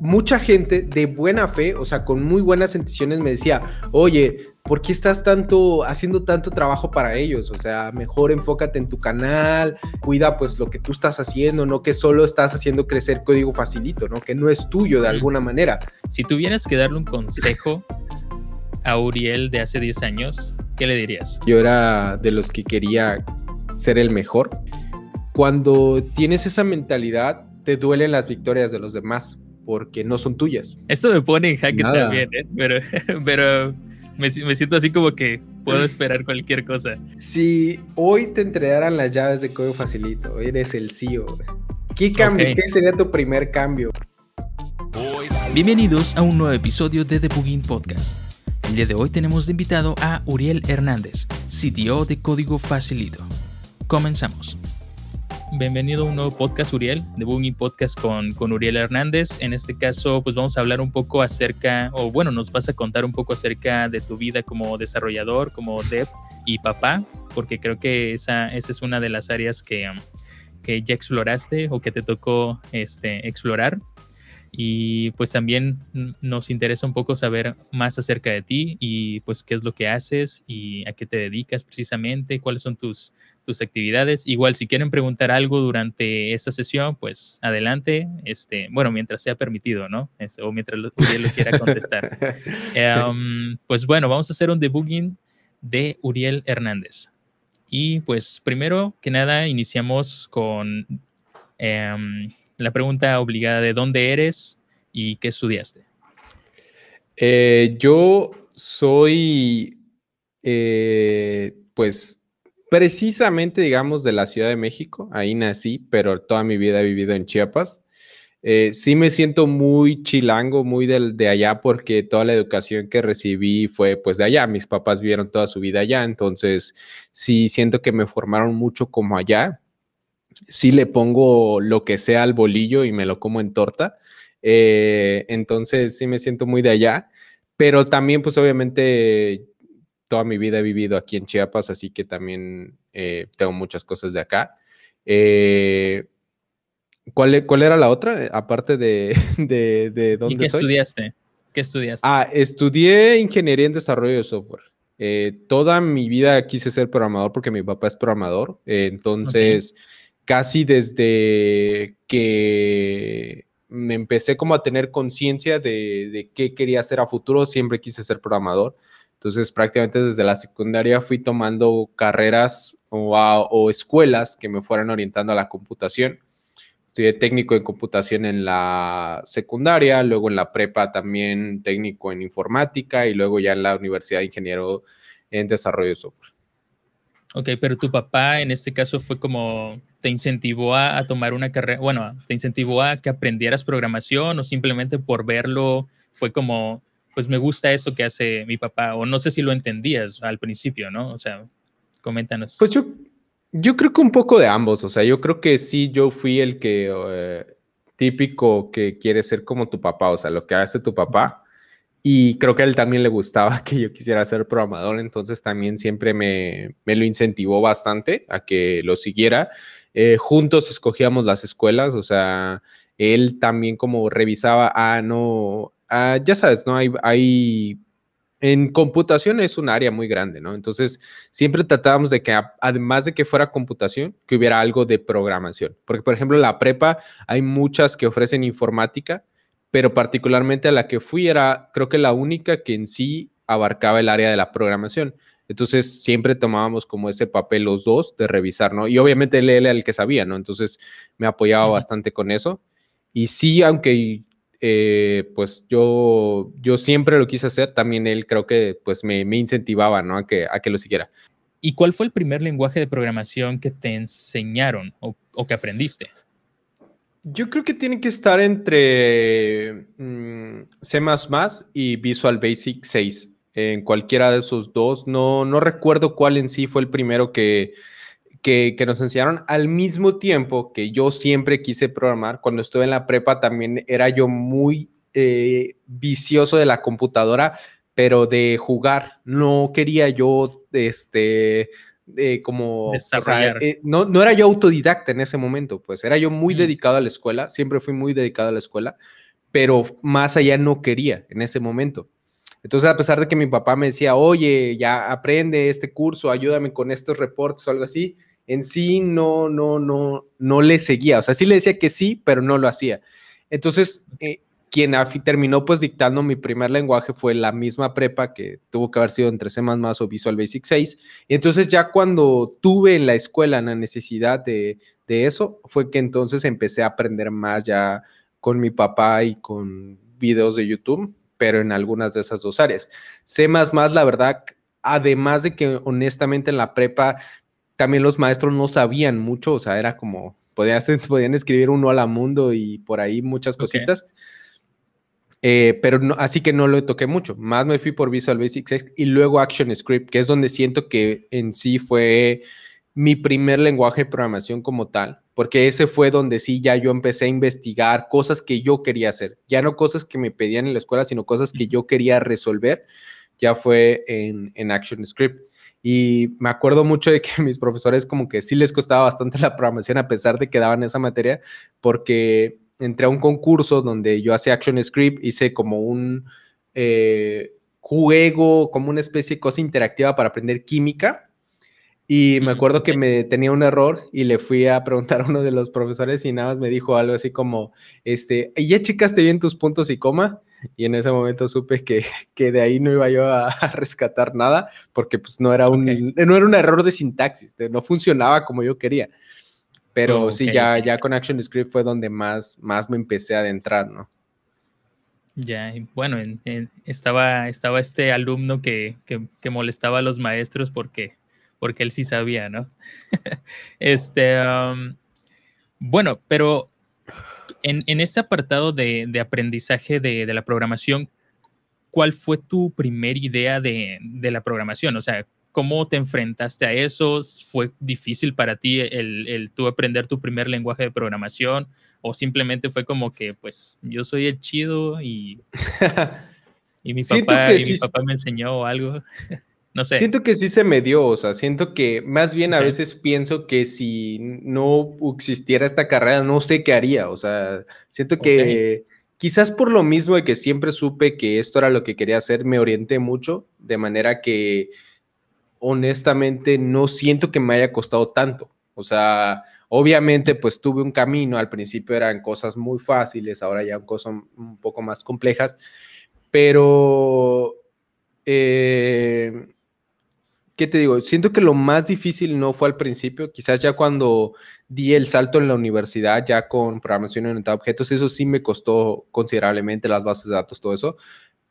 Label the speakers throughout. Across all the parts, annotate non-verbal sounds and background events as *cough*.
Speaker 1: mucha gente de buena fe, o sea, con muy buenas intenciones me decía, oye, ¿por qué estás tanto haciendo tanto trabajo para ellos? O sea, mejor enfócate en tu canal, cuida pues lo que tú estás haciendo, no que solo estás haciendo crecer código facilito, ¿no? Que no es tuyo de alguna manera.
Speaker 2: Si tuvieras que darle un consejo a Uriel de hace 10 años, ¿qué le dirías?
Speaker 1: Yo era de los que quería ser el mejor. Cuando tienes esa mentalidad, te duelen las victorias de los demás porque no son tuyas.
Speaker 2: Esto me pone en jaque también, ¿eh? pero, *laughs* pero me, siento así como que puedo esperar cualquier cosa.
Speaker 1: Si hoy te entregaran las llaves de código facilito, eres el CEO. ¿Qué cambio? ¿Qué sería tu primer cambio?
Speaker 3: Bienvenidos a un nuevo episodio de The Plugin Podcast. El día de hoy tenemos de invitado a Uriel Hernández, CTO de Código Facilito. Comenzamos.
Speaker 2: Bienvenido a un nuevo podcast, Uriel, de Booming Podcast con, con Uriel Hernández. En este caso, pues vamos a hablar un poco acerca, o bueno, nos vas a contar un poco acerca de tu vida como desarrollador, como dev y papá, porque creo que esa, esa es una de las áreas que, que ya exploraste o que te tocó este, explorar y pues también nos interesa un poco saber más acerca de ti y pues qué es lo que haces y a qué te dedicas precisamente, cuáles son tus, tus actividades. Igual si quieren preguntar algo durante esta sesión, pues adelante, este, bueno, mientras sea permitido, ¿no? o mientras Uriel lo quiera contestar. *laughs* Em, pues bueno, vamos a hacer un debugging de Uriel Hernández. Y pues primero que nada iniciamos con... Em, la pregunta obligada de dónde eres y qué estudiaste.
Speaker 1: Eh, yo soy, eh, pues, precisamente, digamos, de la Ciudad de México. Ahí nací, pero toda mi vida he vivido en Chiapas. Eh, sí me siento muy chilango, muy de, de, allá, porque toda la educación que recibí fue pues de allá. Mis papás vivieron toda su vida allá, entonces sí siento que me formaron mucho como allá sí le pongo lo que sea al bolillo y me lo como en torta. Eh, entonces sí me siento muy de allá, pero también pues obviamente toda mi vida he vivido aquí en Chiapas, así que también eh, tengo muchas cosas de acá. Eh, ¿cuál, ¿cuál, era la otra? Aparte de, *laughs* de, de dónde
Speaker 2: ¿Y qué estudiaste? ¿Qué estudiaste?
Speaker 1: Ah, estudié ingeniería en desarrollo de software. toda mi vida quise ser programador porque mi papá es programador. entonces, casi desde que me empecé como a tener conciencia de, qué quería hacer a futuro, siempre quise ser programador. Entonces, prácticamente desde la secundaria fui tomando carreras o, escuelas que me fueran orientando a la computación. Estudié técnico en computación en la secundaria, luego en la prepa también técnico en informática y luego ya en la universidad de ingeniero en desarrollo de software.
Speaker 2: Ok, pero tu papá en este caso fue como, te incentivó a, tomar una carrera, bueno, te incentivó a que aprendieras programación o simplemente por verlo fue como, pues me gusta eso que hace mi papá, o no sé si lo entendías al principio, ¿no? O sea, coméntanos.
Speaker 1: Pues yo, creo que un poco de ambos, o sea, yo creo que sí, yo fui el que eh, típico que quiere ser como tu papá, o sea, lo que hace tu papá y creo que a él también le gustaba *laughs* que yo quisiera ser programador, entonces también siempre me, lo incentivó bastante a que lo siguiera. Eh, juntos escogíamos las escuelas, o sea, él también como revisaba, ah, no, ah, ya sabes, ¿no? Hay, hay, en computación es un área muy grande, ¿no? Entonces, siempre tratábamos de que, además de que fuera computación, que hubiera algo de programación. Porque, por ejemplo, la prepa hay muchas que ofrecen informática, pero particularmente a la que fui era, creo que la única que en sí abarcaba el área de la programación. Entonces siempre tomábamos como ese papel los dos de revisar, ¿no? Y obviamente él era el que sabía, ¿no? Entonces me apoyaba bastante con eso. Y sí, aunque eh, pues yo, yo siempre lo quise hacer, también él creo que pues me, incentivaba, ¿no? A que, a que lo siguiera.
Speaker 2: ¿Y cuál fue el primer lenguaje de programación que te enseñaron o, o que aprendiste?
Speaker 1: Yo creo que tiene que estar entre mm, C y Visual Basic 6. En cualquiera de esos dos. No, no recuerdo cuál en sí fue el primero que, que, nos enseñaron. Al mismo tiempo que yo siempre quise programar, cuando estuve en la prepa también era yo muy eh, vicioso de la computadora, pero de jugar. No quería yo este, como, eh, no, no era yo autodidacta en ese momento, pues era yo muy dedicado a la escuela, siempre fui muy dedicado a la escuela, pero más allá no quería en ese momento. Entonces, a pesar de que mi papá me decía, oye, ya aprende este curso, ayúdame con estos reportes o algo así, en sí no, no, no, no le seguía. O sea, sí le decía que sí, pero no lo hacía. Entonces, eh, quien terminó pues dictando mi primer lenguaje fue la misma prepa que tuvo que haber sido entre C++ o Visual Basic 6. Y entonces ya cuando tuve en la escuela la necesidad de, de eso, fue que entonces empecé a aprender más ya con mi papá y con videos de YouTube, pero en algunas de esas dos áreas. C++, la verdad, además de que honestamente en la prepa también los maestros no sabían mucho, o sea, era como, podían, *laughs* podían escribir un hola mundo y por ahí muchas cositas. Eh, pero no, así que no lo toqué mucho. Más me fui por Visual Basic 6 y luego Action Script, que es donde siento que en sí fue mi primer lenguaje de programación como tal, porque ese fue donde sí ya yo empecé a investigar cosas que yo quería hacer, ya no cosas que me pedían en la escuela, sino cosas que yo quería resolver, ya fue en, en Action Script. Y me acuerdo mucho de que *laughs* mis profesores como que sí les costaba bastante la programación a pesar de que daban esa materia, porque entré a un concurso donde yo hacía Action Script, hice como un eh, juego, como una especie de cosa interactiva para aprender química. Y me acuerdo que me tenía un error y le fui a preguntar a uno de los profesores y nada más me dijo algo así como, este, ¿ya checaste bien tus puntos y coma? Y en ese momento supe que, que de ahí no iba yo a, *laughs* rescatar nada porque pues no era un, no era un error de sintaxis, no funcionaba como yo quería. Pero oh, sí, ya, ya con Action Script fue donde más, más me empecé a adentrar, ¿no?
Speaker 2: Ya, bueno, estaba, estaba este alumno que, molestaba a los maestros porque, porque él sí sabía, ¿no? *laughs* este, um, bueno, pero en, este apartado de, aprendizaje de, la programación, ¿cuál fue tu primera idea de, de la programación? O sea, ¿Cómo te enfrentaste a eso? ¿Fue difícil para ti el, el tú aprender tu primer lenguaje de programación? ¿O simplemente fue como que, pues, yo soy el chido y, *laughs* y, mi, papá, y mi papá me enseñó algo? *laughs* no sé.
Speaker 1: Siento que sí se me dio, o sea, siento que más bien a veces pienso que si no existiera esta carrera, no sé qué haría, o sea, siento que... Quizás por lo mismo de que siempre supe que esto era lo que quería hacer, me orienté mucho, de manera que honestamente no siento que me haya costado tanto. O sea, obviamente pues tuve un camino, al principio eran cosas muy fáciles, ahora ya cosas un poco más complejas, pero, eh, ¿qué te digo? Siento que lo más difícil no fue al principio, quizás ya cuando di el salto en la universidad, ya con programación orientada a objetos, eso sí me costó considerablemente las bases de datos, todo eso,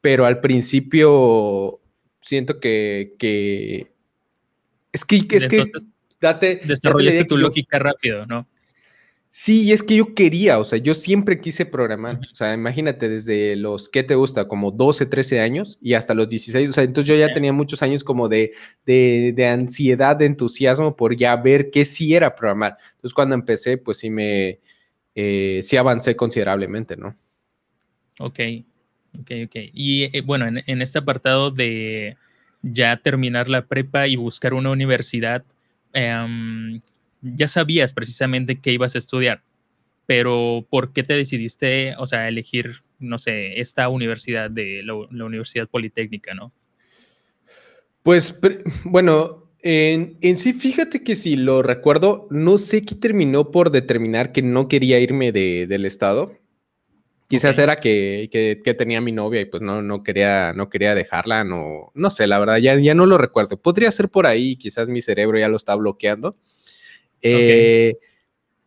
Speaker 1: pero al principio siento que, que es que, es que
Speaker 2: date. Desarrollaste tu lógica rápido, ¿no?
Speaker 1: Sí, es que yo quería, o sea, yo siempre quise programar. O sea, imagínate, desde los, ¿qué te gusta? Como 12, 13 años y hasta los 16. O sea, entonces yo ya tenía muchos años como de, de, ansiedad, de entusiasmo por ya ver qué sí era programar. Entonces, cuando empecé, pues sí me, eh, sí avancé considerablemente, ¿no?
Speaker 2: Ok, ok, ok. Y eh, bueno, en, en este apartado de ya terminar la prepa y buscar una universidad, em, ya sabías precisamente qué ibas a estudiar, pero ¿por qué te decidiste, o sea, elegir, no sé, esta universidad de la, Universidad Politécnica, no?
Speaker 1: Pues, bueno, en, sí, fíjate que si lo recuerdo, no sé qué terminó por determinar que no quería irme del estado. Quizás era que, que, tenía mi novia y pues no, no, quería, no quería dejarla, no, no sé, la verdad, ya, ya no lo recuerdo. Podría ser por ahí, quizás mi cerebro ya lo está bloqueando. Eh,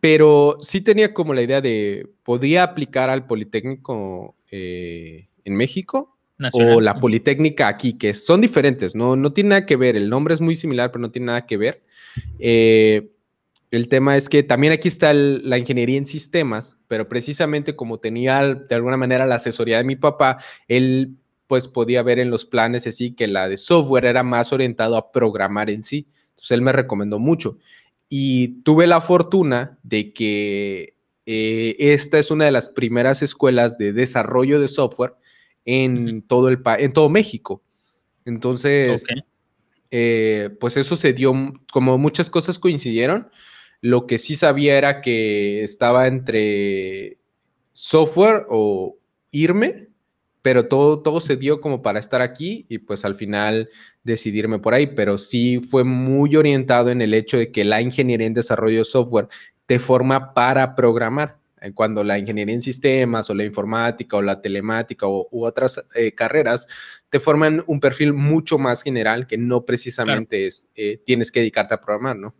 Speaker 1: pero sí tenía como la idea de, ¿podía aplicar al Politécnico eh, en México? O la Politécnica aquí, que son diferentes, no, no tiene nada que ver, el nombre es muy similar, pero no tiene nada que ver. Eh, el tema es que también aquí está la ingeniería en sistemas, pero precisamente como tenía de alguna manera la asesoría de mi papá, él pues podía ver en los planes así que la de software era más orientado a programar en sí. Entonces él me recomendó mucho. Y tuve la fortuna de que eh, esta es una de las primeras escuelas de desarrollo de software en todo, el en todo México. Entonces, eh, pues eso se dio, como muchas cosas coincidieron, lo que sí sabía era que estaba entre software o irme, pero todo, todo se dio como para estar aquí y pues al final decidirme por ahí, pero sí fue muy orientado en el hecho de que la ingeniería en desarrollo de software te forma para programar. Eh, cuando la ingeniería en sistemas o la informática o la telemática u otras eh, carreras te forman un perfil mucho más general que no precisamente es, eh, tienes que dedicarte a programar, ¿no?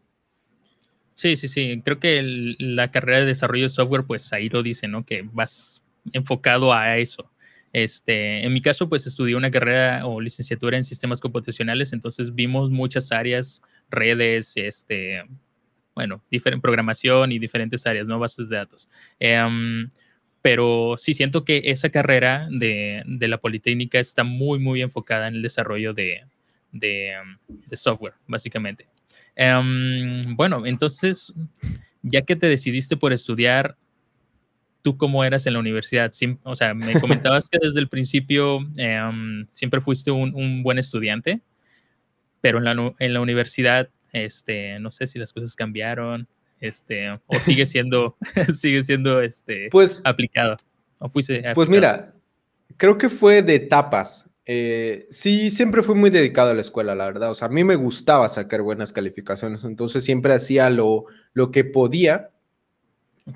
Speaker 2: Sí, sí, sí. Creo que la carrera de desarrollo de software, pues ahí lo dice, ¿no? Que vas enfocado a eso. Este, en mi caso, pues estudié una carrera o licenciatura en sistemas computacionales, entonces vimos muchas áreas, redes, este, bueno, diferente programación y diferentes áreas, ¿no? Bases de datos. Em, pero sí siento que esa carrera de, de, la Politécnica está muy, muy enfocada en el desarrollo de, de, de software, básicamente. Em, bueno, entonces, ya que te decidiste por estudiar tú cómo eras en la universidad. o sea, me *laughs* comentabas que desde el principio em, siempre fuiste un, buen estudiante, pero en la, en la, universidad, este, no sé si las cosas cambiaron, este, o sigue siendo, *laughs* sigue siendo, este,
Speaker 1: pues,
Speaker 2: aplicado.
Speaker 1: O Pues mira, creo que fue de etapas. Eh, sí, siempre fui muy dedicado a la escuela, la verdad. O sea, a mí me gustaba sacar buenas calificaciones, entonces siempre hacía lo, lo que podía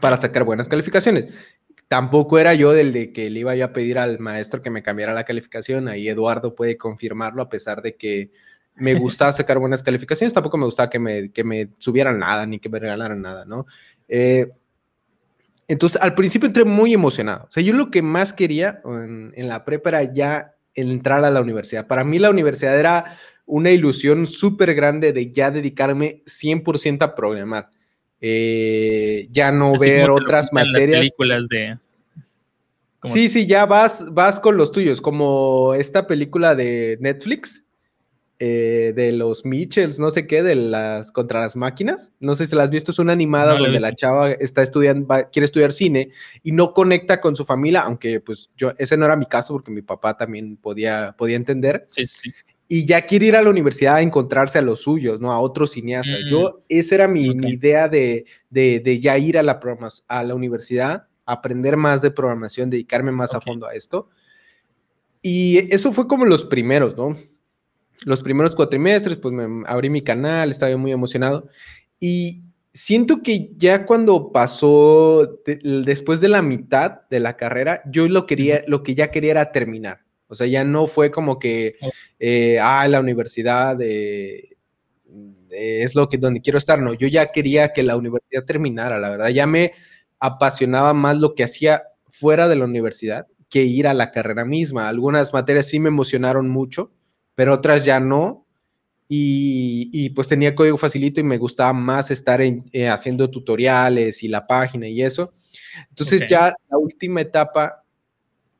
Speaker 1: para sacar buenas calificaciones. Tampoco era yo del de que le iba a pedir al maestro que me cambiara la calificación. Ahí Eduardo puede confirmarlo, a pesar de que me *laughs* gustaba sacar buenas calificaciones. Tampoco me gustaba que me, que me subieran nada ni que me regalaran nada, ¿no? Eh, entonces, al principio entré muy emocionado. O sea, yo lo que más quería en, en la prepa era ya entrar a la universidad. Para mí la universidad era una ilusión súper grande de ya dedicarme 100% a programar. Eh, ya no ver otras materias.
Speaker 2: películas de.
Speaker 1: Sí, sí, ya vas, vas con los tuyos, como esta película de Netflix, eh, de los Mitchells, no sé qué, de las contra las máquinas. No sé si la has visto, es una animada donde la chava está estudiando, quiere estudiar cine y no conecta con su familia, aunque pues yo, ese no era mi caso porque mi papá también podía, podía entender.
Speaker 2: Sí, sí
Speaker 1: y ya quiere ir a la universidad a encontrarse a los suyos, ¿no? A otros cineastas. Yo, mm. esa era mi, idea de, de, ya ir a la, a la universidad, aprender más de programación, dedicarme más a fondo a esto. Y eso fue como los primeros, ¿no? Los primeros cuatrimestres, pues me abrí mi canal, estaba muy emocionado. Y siento que ya cuando pasó, después de la mitad de la carrera, yo lo quería, lo que ya quería era terminar. O sea, ya no fue como que, eh, ah, la universidad es lo que donde quiero estar. No, yo ya quería que la universidad terminara, la verdad. Ya me apasionaba más lo que hacía fuera de la universidad que ir a la carrera misma. Algunas materias sí me emocionaron mucho, pero otras ya no. Y, pues tenía código facilito y me gustaba más estar eh, haciendo tutoriales y la página y eso. Entonces ya la última etapa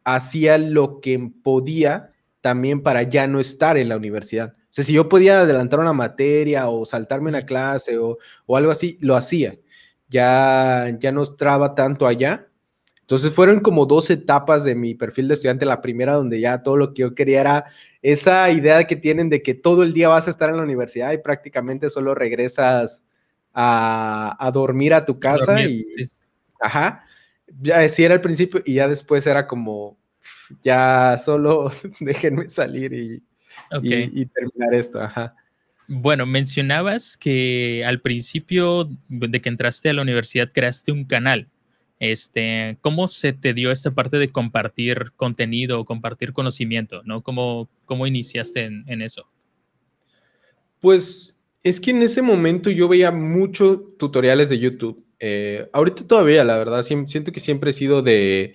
Speaker 1: hacía lo que podía también para ya no estar en la universidad. O sea, si yo podía adelantar una materia o saltarme una clase o, algo así, lo hacía. Ya, ya no estaba tanto allá. Entonces fueron como dos etapas de mi perfil de estudiante. La primera donde ya todo lo que yo quería era esa idea que tienen de que todo el día vas a estar en la universidad y prácticamente solo regresas a, dormir a tu casa y... Ajá ya sí era al principio y ya después era como, ya solo *laughs* déjenme salir y, y, terminar esto. Ajá.
Speaker 2: Bueno, mencionabas que al principio de que entraste a la universidad creaste un canal. Este, ¿Cómo se te dio esta parte de compartir contenido compartir conocimiento? ¿no? ¿Cómo, cómo iniciaste en, en eso?
Speaker 1: Pues es que en ese momento yo veía muchos tutoriales de YouTube. Eh, ahorita todavía, la verdad, siento que siempre he sido de,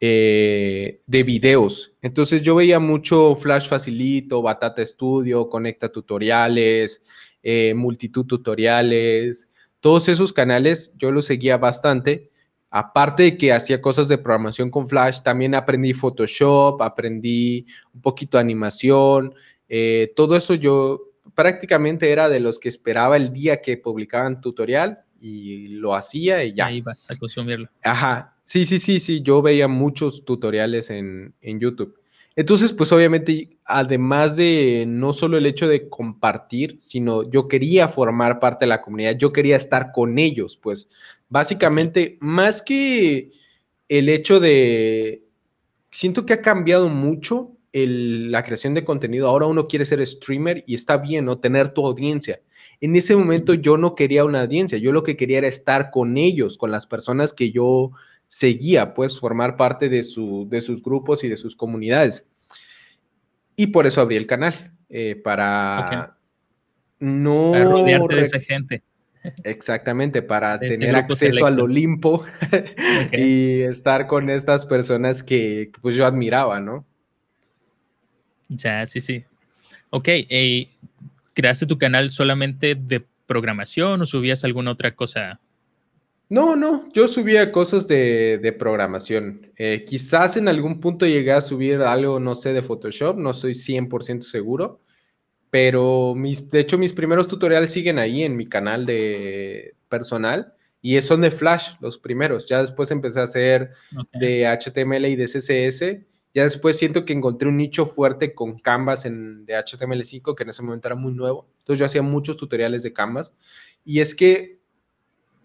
Speaker 1: eh, de videos. Entonces yo veía mucho Flash Facilito, Batata Studio, Conecta Tutoriales, eh, Multitud Tutoriales. Todos esos canales yo los seguía bastante. Aparte de que hacía cosas de programación con Flash, también aprendí Photoshop, aprendí un poquito de animación. todo eso yo prácticamente era de los que esperaba el día que publicaban tutorial y lo hacía y ya.
Speaker 2: Ahí vas a consumirlo.
Speaker 1: Ajá, sí, sí, sí, sí, yo veía muchos tutoriales en, en YouTube. Entonces, pues obviamente, además de no solo el hecho de compartir, sino yo quería formar parte de la comunidad, yo quería estar con ellos, pues básicamente, más que el hecho de, siento que ha cambiado mucho la creación de contenido. Ahora uno quiere ser streamer y está bien, ¿no? Tener tu audiencia. En ese momento yo no quería una audiencia, yo lo que quería era estar con ellos, con las personas que yo seguía, pues formar parte de, su, de sus grupos y de sus comunidades. Y por eso abrí el canal, eh, para no...
Speaker 2: rodearte de esa gente.
Speaker 1: Exactamente, para tener acceso al Olimpo *laughs* y estar con estas personas que pues yo admiraba, ¿no?
Speaker 2: Ya, sí, sí. Ok, eh, ¿creaste tu canal solamente de programación o subías alguna otra cosa?
Speaker 1: No, no, yo subía cosas de, programación. Eh, quizás en algún punto llegué a subir algo, no sé, de Photoshop, no estoy 100% seguro, pero mis, de hecho mis primeros tutoriales siguen ahí en mi canal de personal y son de Flash los primeros. Ya después empecé a hacer de HTML y de CSS ya después siento que encontré un nicho fuerte con Canvas en, de HTML5, que en ese momento era muy nuevo. Entonces yo hacía muchos tutoriales de Canvas. Y es que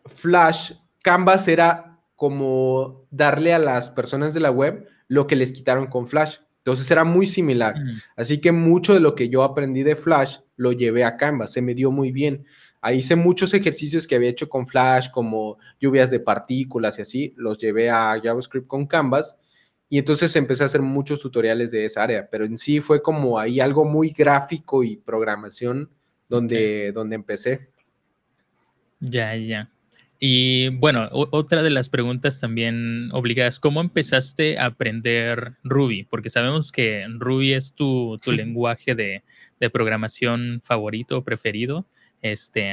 Speaker 1: Flash, Canvas era como darle a las personas de la web lo que les quitaron con Flash. Entonces era muy similar. Mm. Así que mucho de lo que yo aprendí de Flash lo llevé a Canvas. Se me dio muy bien. Ahí hice muchos ejercicios que había hecho con Flash, como lluvias de partículas y así. Los llevé a JavaScript con Canvas y entonces empecé a hacer muchos tutoriales de esa área, pero en sí fue como ahí algo muy gráfico y programación donde, donde empecé.
Speaker 2: Ya, ya. Y bueno, otra de las preguntas también obligadas, ¿cómo empezaste a aprender Ruby? Porque sabemos que Ruby es tu, lenguaje de, programación favorito o preferido. Este,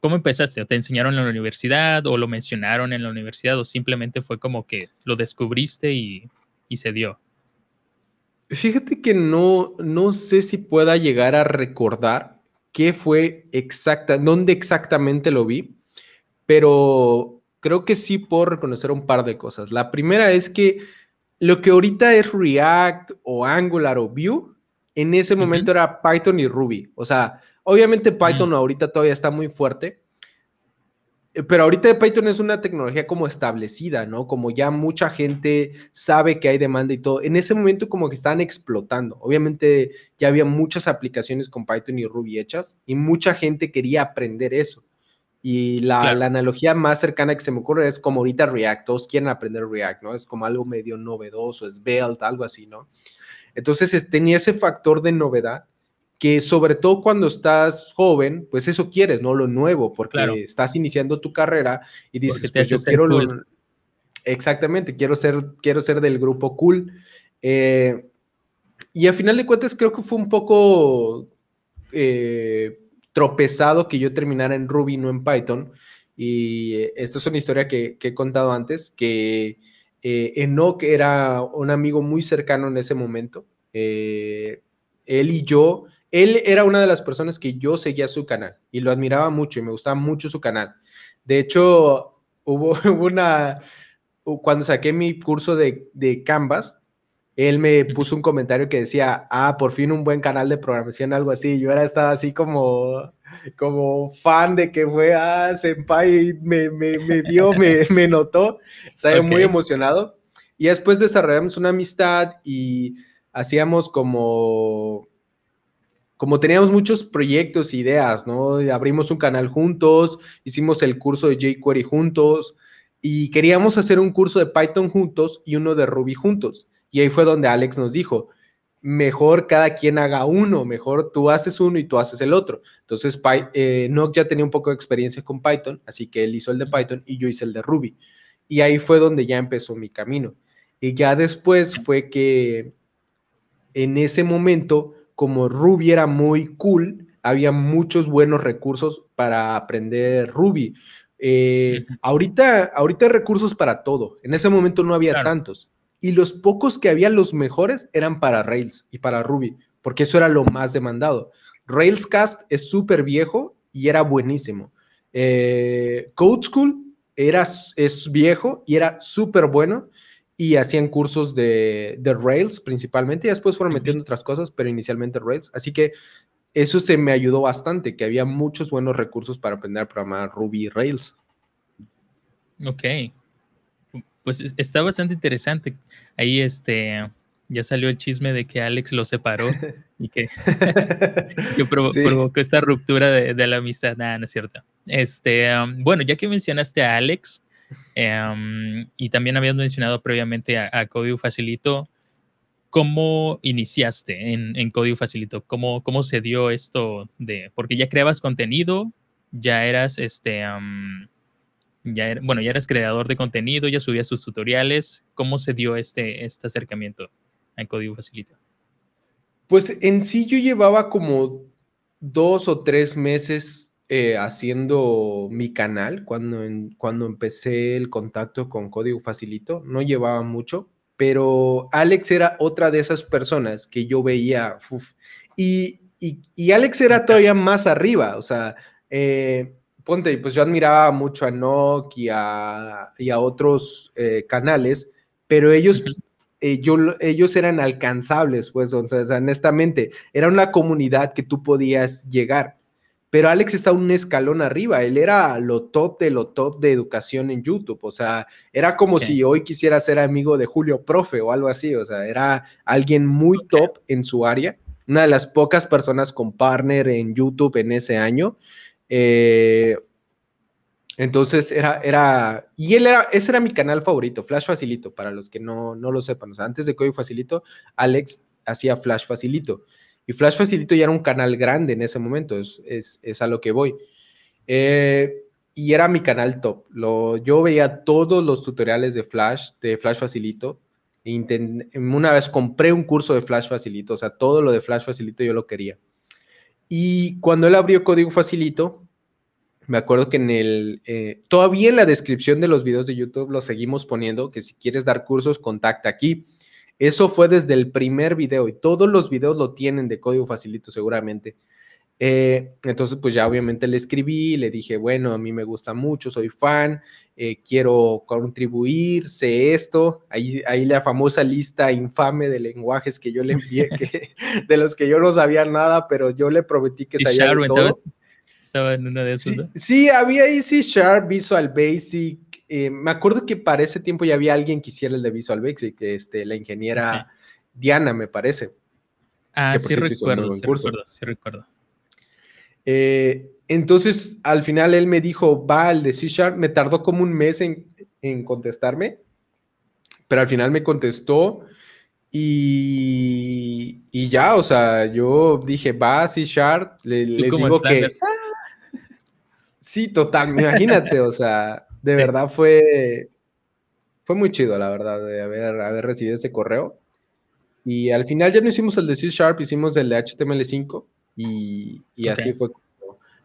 Speaker 2: ¿Cómo empezaste? ¿Te enseñaron en la universidad o lo mencionaron en la universidad o simplemente fue como que lo descubriste y, se dio?
Speaker 1: Fíjate que no, no sé si pueda llegar a recordar qué fue exacta, dónde exactamente lo vi, pero creo que sí puedo reconocer un par de cosas. La primera es que lo que ahorita es React o Angular o Vue, en ese momento era Python y Ruby. O sea, Obviamente Python ahorita todavía está muy fuerte, eh, pero ahorita Python es una tecnología como establecida, ¿no? Como ya mucha gente sabe que hay demanda y todo. En ese momento como que están explotando. Obviamente ya había muchas aplicaciones con Python y Ruby hechas y mucha gente quería aprender eso. Y la, la, analogía más cercana que se me ocurre es como ahorita React, todos quieren aprender React, ¿no? Es como algo medio novedoso, es Svelte, algo así, ¿no? Entonces tenía ese factor de novedad que sobre todo cuando estás joven, pues eso quieres, ¿no? Lo nuevo, porque estás iniciando tu carrera y dices, pues yo quiero lo... Exactamente, quiero ser, quiero ser del grupo cool. Eh, y a final de cuentas creo que fue un poco eh, tropezado que yo terminara en Ruby, no en Python. Y eh, esta es una historia que, he contado antes, que Enoch era un amigo muy cercano en ese momento. él y yo él era una de las personas que yo seguía su canal y lo admiraba mucho y me gustaba mucho su canal. De hecho, hubo *laughs* una, cuando saqué mi curso de, de Canvas, él me puso un comentario que decía, ah, por fin un buen canal de programación, algo así. Yo era estaba así como, como fan de que fue, ah, Senpai me, me, me vio, me, *laughs* me notó. Estaba muy emocionado. Y después desarrollamos una amistad y hacíamos como como teníamos muchos proyectos, ideas, ¿no? Abrimos un canal juntos, hicimos el curso de jQuery juntos y queríamos hacer un curso de Python juntos y uno de Ruby juntos. Y ahí fue donde Alex nos dijo, mejor cada quien haga uno, mejor tú haces uno y tú haces el otro. Entonces, eh, Nock ya tenía un poco de experiencia con Python, así que él hizo el de Python y yo hice el de Ruby. Y ahí fue donde ya empezó mi camino. Y ya después fue que en ese momento como Ruby era muy cool, había muchos buenos recursos para aprender Ruby. Eh, ahorita, ahorita hay recursos para todo. En ese momento no había tantos. Y los pocos que había, los mejores, eran para Rails y para Ruby, porque eso era lo más demandado. Railscast es súper viejo y era buenísimo. Eh, Code School era, es viejo y era súper bueno y hacían cursos de, Rails principalmente, y después fueron metiendo otras cosas, pero inicialmente Rails. Así que eso se me ayudó bastante, que había muchos buenos recursos para aprender a programar Ruby y Rails.
Speaker 2: Ok. Pues está bastante interesante. Ahí este ya salió el chisme de que Alex lo separó *laughs* y que, *laughs* provocó esta ruptura de, la amistad. Nada, no es cierto. Este, bueno, ya que mencionaste a Alex em, y también habías mencionado previamente a, Código Facilito, ¿cómo iniciaste en, Código Facilito? ¿Cómo, ¿Cómo se dio esto de, porque ya creabas contenido, ya eras este ya bueno, ya eras creador de contenido, ya subías tus tutoriales. ¿Cómo se dio este, este acercamiento a Código Facilito?
Speaker 1: Pues en sí yo llevaba como dos o tres meses eh, haciendo mi canal cuando, cuando empecé el contacto con Código Facilito. No llevaba mucho, pero Alex era otra de esas personas que yo veía. y, y, Alex era todavía más arriba, o sea, eh, ponte, pues yo admiraba mucho a Nock y a, otros eh, canales, pero ellos, eh, ellos eran alcanzables, pues, o sea, honestamente, era una comunidad que tú podías llegar. Pero Alex está un escalón arriba, él era lo top de lo top de educación en YouTube, o sea, era como si hoy quisiera ser amigo de Julio Profe o algo así, o sea, era alguien muy top en su área, una de las pocas personas con partner en YouTube en ese año. Eh, entonces era, era, y él era, ese era mi canal favorito, Flash Facilito, para los que no, no lo sepan. O sea, antes de Código Facilito, Alex hacía Flash Facilito. Y Flash Facilito ya era un canal grande en ese momento, es, es, a lo que voy. Eh, y era mi canal top. Lo, yo veía todos los tutoriales de Flash, de Flash Facilito. una vez compré un curso de Flash Facilito, o sea, todo lo de Flash Facilito yo lo quería. Y cuando él abrió Código Facilito, me acuerdo que en el, eh, todavía en la descripción de los videos de YouTube lo seguimos poniendo, que si quieres dar cursos, contacta aquí. Eso fue desde el primer video y todos los videos lo tienen de código facilito seguramente. Eh, entonces, pues ya obviamente le escribí, le dije, bueno, a mí me gusta mucho, soy fan, eh, quiero contribuir, sé esto. Ahí, ahí la famosa lista infame de lenguajes que yo le envié, *laughs* que, de los que yo no sabía nada, pero yo le prometí que sabía de todo.
Speaker 2: Estaba en una de esas.
Speaker 1: Sí, sí había Easy Sharp, Visual Basic. Eh, me acuerdo que para ese tiempo ya había alguien que hiciera el de Visual Basic, este, la ingeniera Diana, me parece.
Speaker 2: Ah, sí recuerdo, sí recuerdo, sí recuerdo,
Speaker 1: entonces, al final él me dijo, va al de C Sharp, me tardó como un mes en, contestarme, pero al final me contestó y, y, ya, o sea, yo dije, va a C Sharp, le, les digo que... Sí, total, imagínate, o sea, de *laughs* verdad fue, fue muy chido, la verdad, de haber, haber recibido ese correo. Y al final ya no hicimos el de C Sharp, hicimos el de HTML5 y, y así fue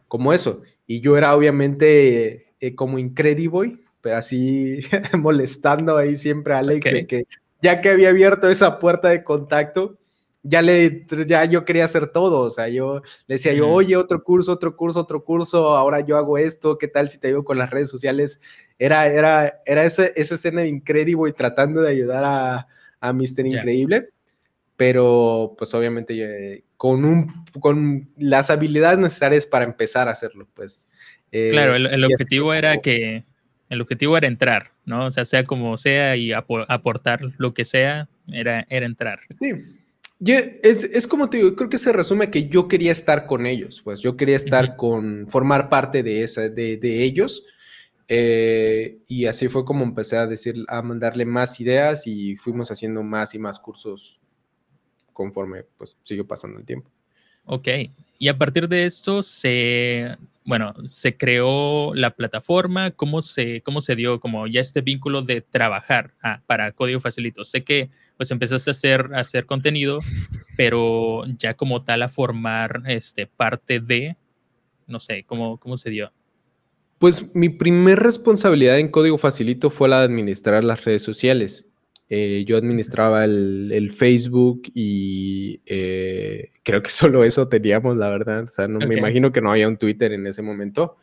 Speaker 1: como, eso. Y yo era obviamente eh, como Incrediboy, pero así *laughs* molestando ahí siempre a Alex, que ya que había abierto esa puerta de contacto, ya le, ya yo quería hacer todo, o sea, yo le decía yo, oye, otro curso, otro curso, otro curso, ahora yo hago esto, ¿qué tal si te digo con las redes sociales? Era, era, era esa, esa escena de Incredible y tratando de ayudar a, a Mr. Increíble, pero pues obviamente eh, con, un, con las habilidades necesarias para empezar a hacerlo, pues.
Speaker 2: Eh, claro, el, objetivo era que, el objetivo era entrar, ¿no? O sea, sea como sea y aportar lo que sea, era, era entrar.
Speaker 1: Sí es, como te digo, creo que se resume que yo quería estar con ellos, pues yo quería estar con, formar parte de, esa, de, ellos. Eh, y así fue como empecé a decir, a mandarle más ideas y fuimos haciendo más y más cursos conforme pues siguió pasando el tiempo.
Speaker 2: Ok, y a partir de esto se, bueno, se creó la plataforma, ¿cómo se, cómo se dio como ya este vínculo de trabajar ah, para Código Facilito? Sé que pues empezaste a hacer, a hacer contenido, pero ya como tal a formar este, parte de, no sé, ¿cómo, cómo se dio?
Speaker 1: Pues mi primer responsabilidad en Código Facilito fue la de administrar las redes sociales. Eh, yo administraba el, Facebook y eh, creo que *laughs* solo eso teníamos, la verdad. O sea, no me imagino que no había un Twitter en ese momento.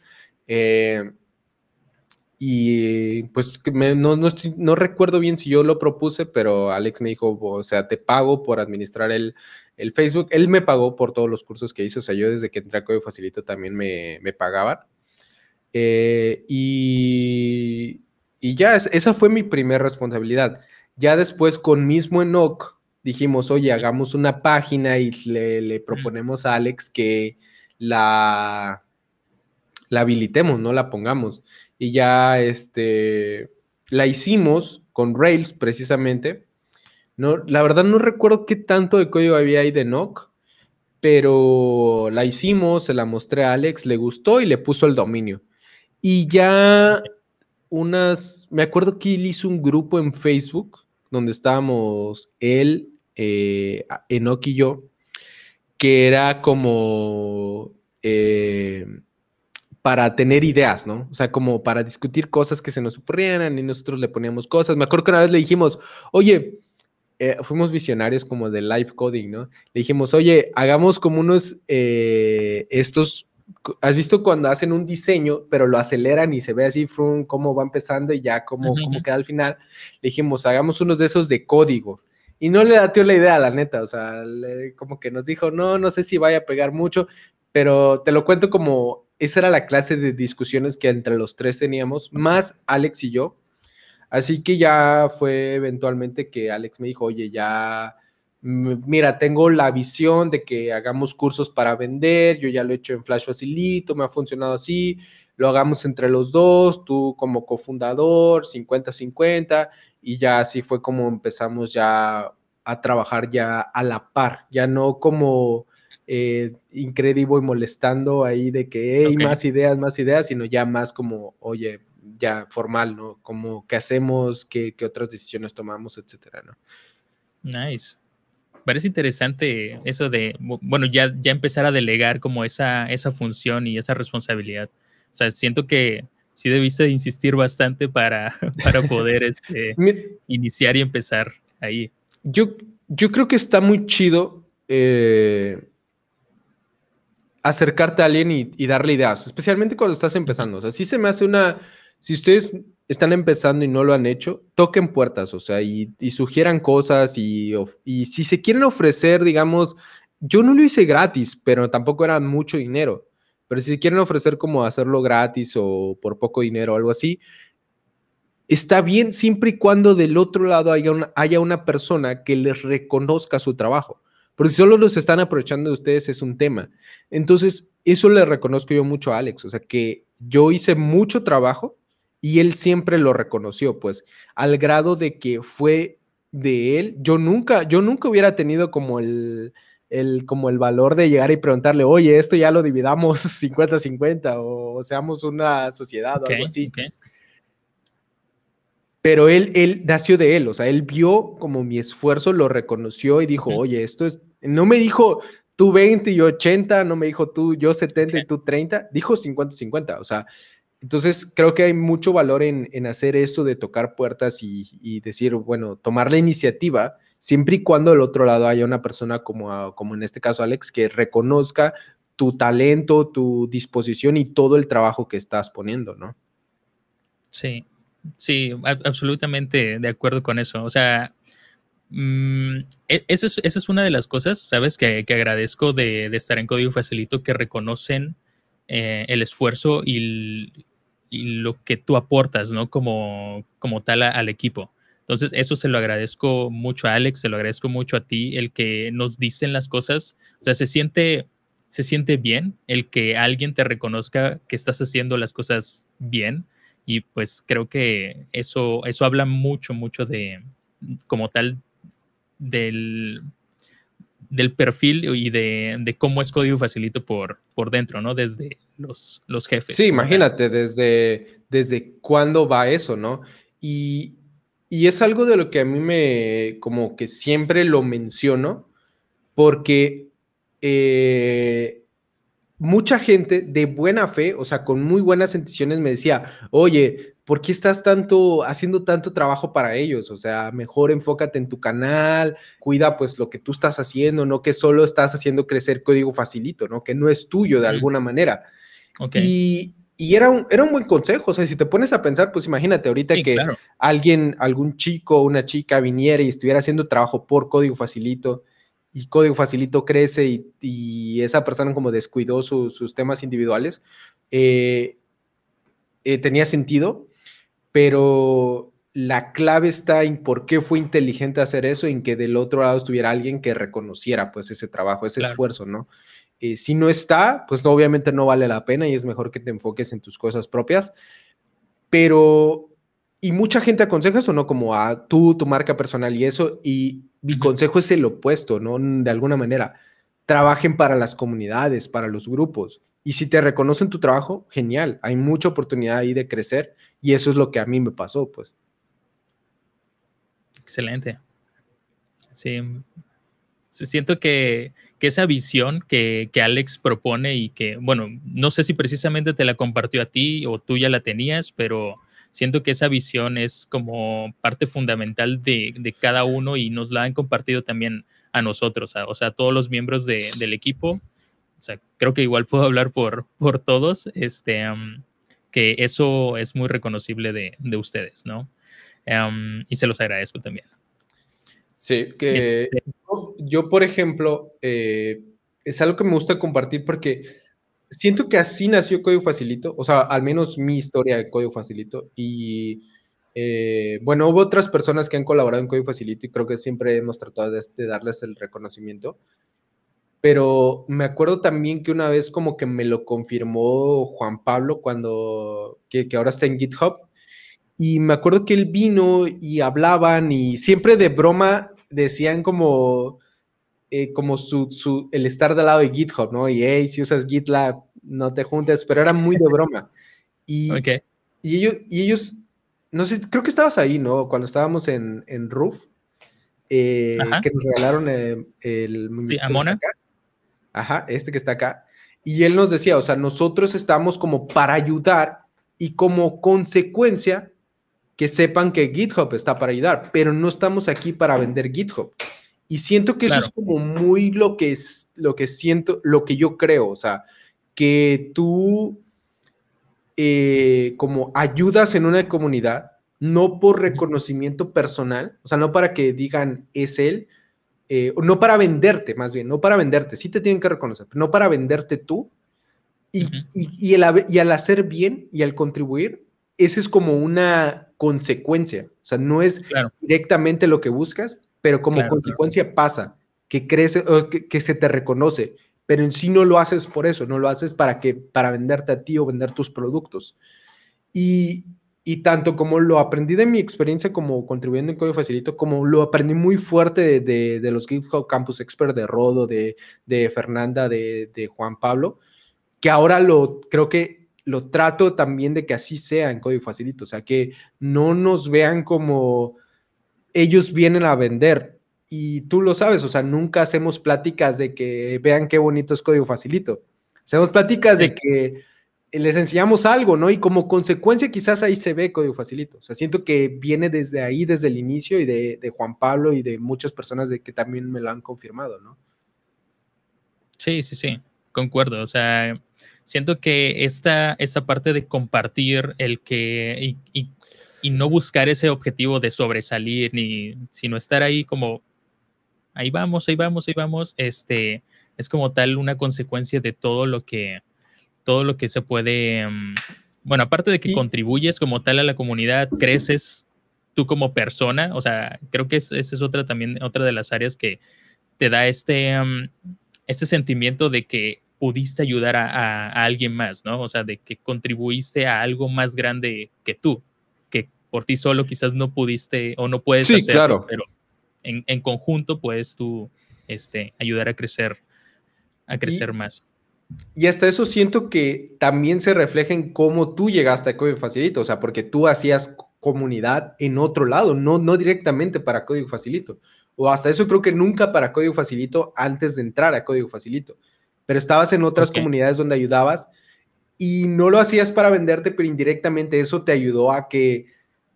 Speaker 1: Eh, y pues no, no, recuerdo bien si yo lo propuse, pero Alex me dijo, o sea, te pago por administrar el, Facebook. Él me pagó por todos los cursos que hice, o sea, yo desde que entré a Código Facilito también me, me pagaban. y Y ya, esa fue mi primera responsabilidad. Ya después con mismo Enoch dijimos, oye, hagamos una página y le, proponemos a Alex que la, la habilitemos, no la pongamos. Y ya este, la hicimos con Rails precisamente. No, la verdad no recuerdo qué tanto de código había ahí de Enoch, pero la hicimos, se la mostré a Alex, le gustó y le puso el dominio. Y ya unas, me acuerdo que él hizo un grupo en Facebook donde estábamos él, eh, y yo, que era como eh, para tener ideas, ¿no? O sea, como para discutir cosas que se nos ocurrieran y nosotros le poníamos cosas. Me acuerdo que una vez le dijimos, oye, eh, fuimos visionarios como de live coding, ¿no? Le dijimos, oye, hagamos como unos, eh, estos, ¿has visto cuando hacen un diseño, pero lo aceleran y se ve así, frum, cómo va empezando y ya cómo, cómo queda al final? Le dijimos, hagamos unos de esos de código. Y no le datió la idea, la neta, o sea, como que nos dijo, no, no sé si vaya a pegar mucho, pero te lo cuento como, esa era la clase de discusiones que entre los tres teníamos, más Alex y yo, Así que ya fue eventualmente que Alex me dijo, oye, ya, mira, tengo la visión de que hagamos cursos para vender, yo ya lo he hecho en Flash Facilito, me ha funcionado así, lo hagamos entre los dos, tú como cofundador, 50-50, y ya así fue como empezamos ya a trabajar ya a la par, ya no como eh, incrédible y molestando ahí de que hay más ideas, más ideas, sino ya más como, oye, ya formal, ¿no? Como qué hacemos, qué, otras decisiones tomamos, etcétera, ¿no?
Speaker 2: Nice. Parece interesante eso de, bueno, ya, ya empezar a delegar como esa, esa función y esa responsabilidad. O sea, siento que sí debiste insistir bastante para, *laughs* para poder este, *laughs* iniciar y empezar ahí.
Speaker 1: Yo, yo creo que está muy chido eh, acercarte a alguien y, y, darle ideas, especialmente cuando estás empezando. O sea, sí se me hace una, si ustedes están empezando y no lo han hecho, toquen puertas, o sea, y, sugieran cosas y, y, si se quieren ofrecer, digamos, yo no lo hice gratis, pero tampoco era mucho dinero, pero si quieren ofrecer como hacerlo gratis o por poco dinero o algo así, está bien siempre y cuando del otro lado haya una, haya una persona que les reconozca su trabajo. Porque si solo los están aprovechando de ustedes es un tema. Entonces, eso le reconozco yo mucho a Alex. O sea, que yo hice mucho trabajo y él siempre lo reconoció, pues, al grado de que fue de él. Yo nunca, yo nunca hubiera tenido como el, el, como el valor de llegar y preguntarle, oye, esto ya lo dividamos *laughs* 50-50 o seamos una sociedad o algo así. Pero él, él nació de él, o sea, él vio como mi esfuerzo, lo reconoció y dijo, oye, esto es, no me dijo tú 20 y 80, no me dijo tú yo 70 y tú 30, dijo 50-50, o sea, entonces, creo que hay mucho valor en, hacer eso de tocar puertas y, decir, bueno, tomar la iniciativa, siempre y cuando del otro lado haya una persona como, como en este caso Alex, que reconozca tu talento, tu disposición y todo el trabajo que estás poniendo, ¿no?
Speaker 2: Sí, sí, absolutamente de acuerdo con eso. O sea, mm, e, esa, es, una de las cosas, ¿sabes? Que, agradezco de, estar en Código Facilito, que reconocen eh, el esfuerzo y, y lo que tú aportas, ¿no? Como, como tal al equipo. Entonces, eso se lo agradezco mucho a Alex, se lo agradezco mucho a ti, el que nos dicen las cosas. O sea, se siente, se siente bien el que alguien te reconozca que estás haciendo las cosas bien. Y pues creo que eso, eso habla mucho, mucho de, como tal, del, del perfil y de, cómo es código facilito por, por dentro, ¿no? Desde los, los jefes.
Speaker 1: Sí, imagínate, desde, desde cuándo va eso, ¿no? Y, es algo de lo que a mí me, como que siempre lo menciono, porque eh, mucha gente de buena fe, o sea, con muy buenas intenciones me decía, oye, ¿por qué estás tanto haciendo tanto trabajo para ellos? O sea, mejor enfócate en tu canal, cuida pues lo que tú estás haciendo, no que solo estás haciendo crecer código facilito, ¿no? Que no es tuyo de alguna manera. Y, era, un, era un buen consejo, o sea, si te pones a pensar, pues imagínate ahorita que alguien, algún chico o una chica viniera y estuviera haciendo trabajo por código facilito y código facilito crece y, esa persona como descuidó sus temas individuales, eh, eh, tenía sentido pero la clave está en por qué fue inteligente hacer eso, en que del otro lado estuviera alguien que reconociera pues ese trabajo, ese esfuerzo, ¿no? Eh, si no está, pues obviamente no vale la pena y es mejor que te enfoques en tus cosas propias, pero, y mucha gente aconseja eso, ¿no? Como a tú, tu marca personal y eso, y mi consejo es el opuesto, ¿no? De alguna manera, trabajen para las comunidades, para los grupos. Y si te reconocen tu trabajo, genial, hay mucha oportunidad ahí de crecer y eso es lo que a mí me pasó, pues.
Speaker 2: Excelente. Sí. Siento que, esa visión que, Alex propone y que, bueno, no sé si precisamente te la compartió a ti o tú ya la tenías, pero siento que esa visión es como parte fundamental de, cada uno y nos la han compartido también a nosotros, o sea, a todos los miembros del equipo. O sea, creo que igual puedo hablar por, por todos, este, que eso es muy reconocible de, ustedes, ¿no? y se los agradezco también.
Speaker 1: Sí, que este yo, por ejemplo, eh, es algo que me gusta compartir porque siento que así nació Código Facilito, o sea, al menos mi historia de Código Facilito. Y eh, bueno, hubo otras personas que han colaborado en Código Facilito y creo que siempre hemos tratado de, darles el reconocimiento. Pero me acuerdo también que una vez como que me lo confirmó Juan Pablo cuando, que, que ahora está en GitHub. Y me acuerdo que él vino y hablaban y siempre de broma decían como, eh, como su, el estar del lado de GitHub, ¿no? Y, hey, si usas GitLab, no te juntes, pero era muy de broma. Y, y, ellos, y ellos, no sé, creo que estabas ahí, ¿no? Cuando estábamos en, en Roof, eh, que nos regalaron eh, el,
Speaker 2: sí, Amona.
Speaker 1: Ajá, este que está acá. Y él nos decía, o sea, nosotros estamos como para ayudar y como consecuencia que sepan que GitHub está para ayudar, pero no estamos aquí para vender GitHub. Y siento que eso es como muy lo que es, lo que siento, lo que yo creo, o sea, que tú eh, como ayudas en una comunidad, no por reconocimiento personal, o sea, no para que digan es él, eh, no para venderte, más bien, no para venderte, sí te tienen que reconocer, pero no para venderte tú. Y, y, y al hacer bien y al contribuir, ese es como una consecuencia. O sea, no es directamente lo que buscas, pero como consecuencia pasa, que crece, que, que, se te reconoce, pero en sí no lo haces por eso, no lo haces para, que, para venderte a ti o vender tus productos. Y, y tanto como lo aprendí de mi experiencia como contribuyendo en Código Facilito, como lo aprendí muy fuerte de, de, los GitHub Campus Expert de Rodo, de, de Fernanda, de, de Juan Pablo, que ahora lo creo que lo trato también de que así sea en código facilito, o sea, que no nos vean como ellos vienen a vender. Y tú lo sabes, o sea, nunca hacemos pláticas de que vean qué bonito es código facilito. Hacemos pláticas de que les enseñamos algo, ¿no? Y como consecuencia quizás ahí se ve código facilito. O sea, siento que viene desde ahí, desde el inicio y de, de Juan Pablo y de muchas personas de que también me lo han confirmado, ¿no?
Speaker 2: Sí, sí, sí, concuerdo. O sea, siento que esta, esta parte de compartir el que y, no buscar ese objetivo de sobresalir, ni sino estar ahí como ahí vamos, ahí vamos, ahí vamos, este es como tal una consecuencia de todo lo que todo lo que se puede mm, bueno, aparte de que contribuyes como tal a la comunidad, creces tú como persona, o sea, creo que esa es otra también otra de las áreas que te da este mm, este sentimiento de que pudiste ayudar a, alguien más, ¿no? O sea, de que contribuiste a algo más grande que tú, que por ti solo quizás no pudiste o no puedes
Speaker 1: sí, claro.
Speaker 2: pero en, conjunto puedes tú este, ayudar a crecer, a crecer más.
Speaker 1: Y hasta eso siento que también se refleja en cómo tú llegaste a Código Facilito, o sea, porque tú hacías comunidad en otro lado, no, no directamente para Código Facilito. O hasta eso creo que nunca para Código Facilito antes de entrar a Código Facilito pero estabas en otras comunidades donde ayudabas y no lo hacías para venderte, pero indirectamente eso te ayudó a que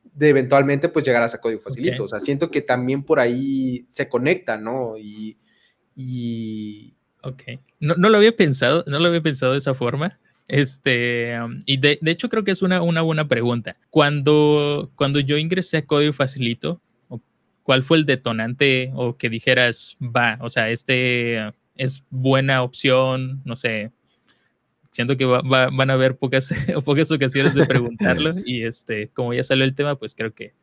Speaker 1: de eventualmente pues llegaras a código facilito. O sea, siento que también por ahí se conecta, ¿no? Y...
Speaker 2: Ok. No, no, lo había pensado, no lo había pensado de esa forma. Este, um, y de, de, hecho creo que es una, una buena pregunta. Cuando, cuando yo ingresé a código facilito, ¿cuál fue el detonante o que dijeras, va, o sea, este es buena opción, no sé, siento que van a haber pocas, *laughs* pocas ocasiones de preguntarlo *laughs* y este, como ya salió el tema, pues creo que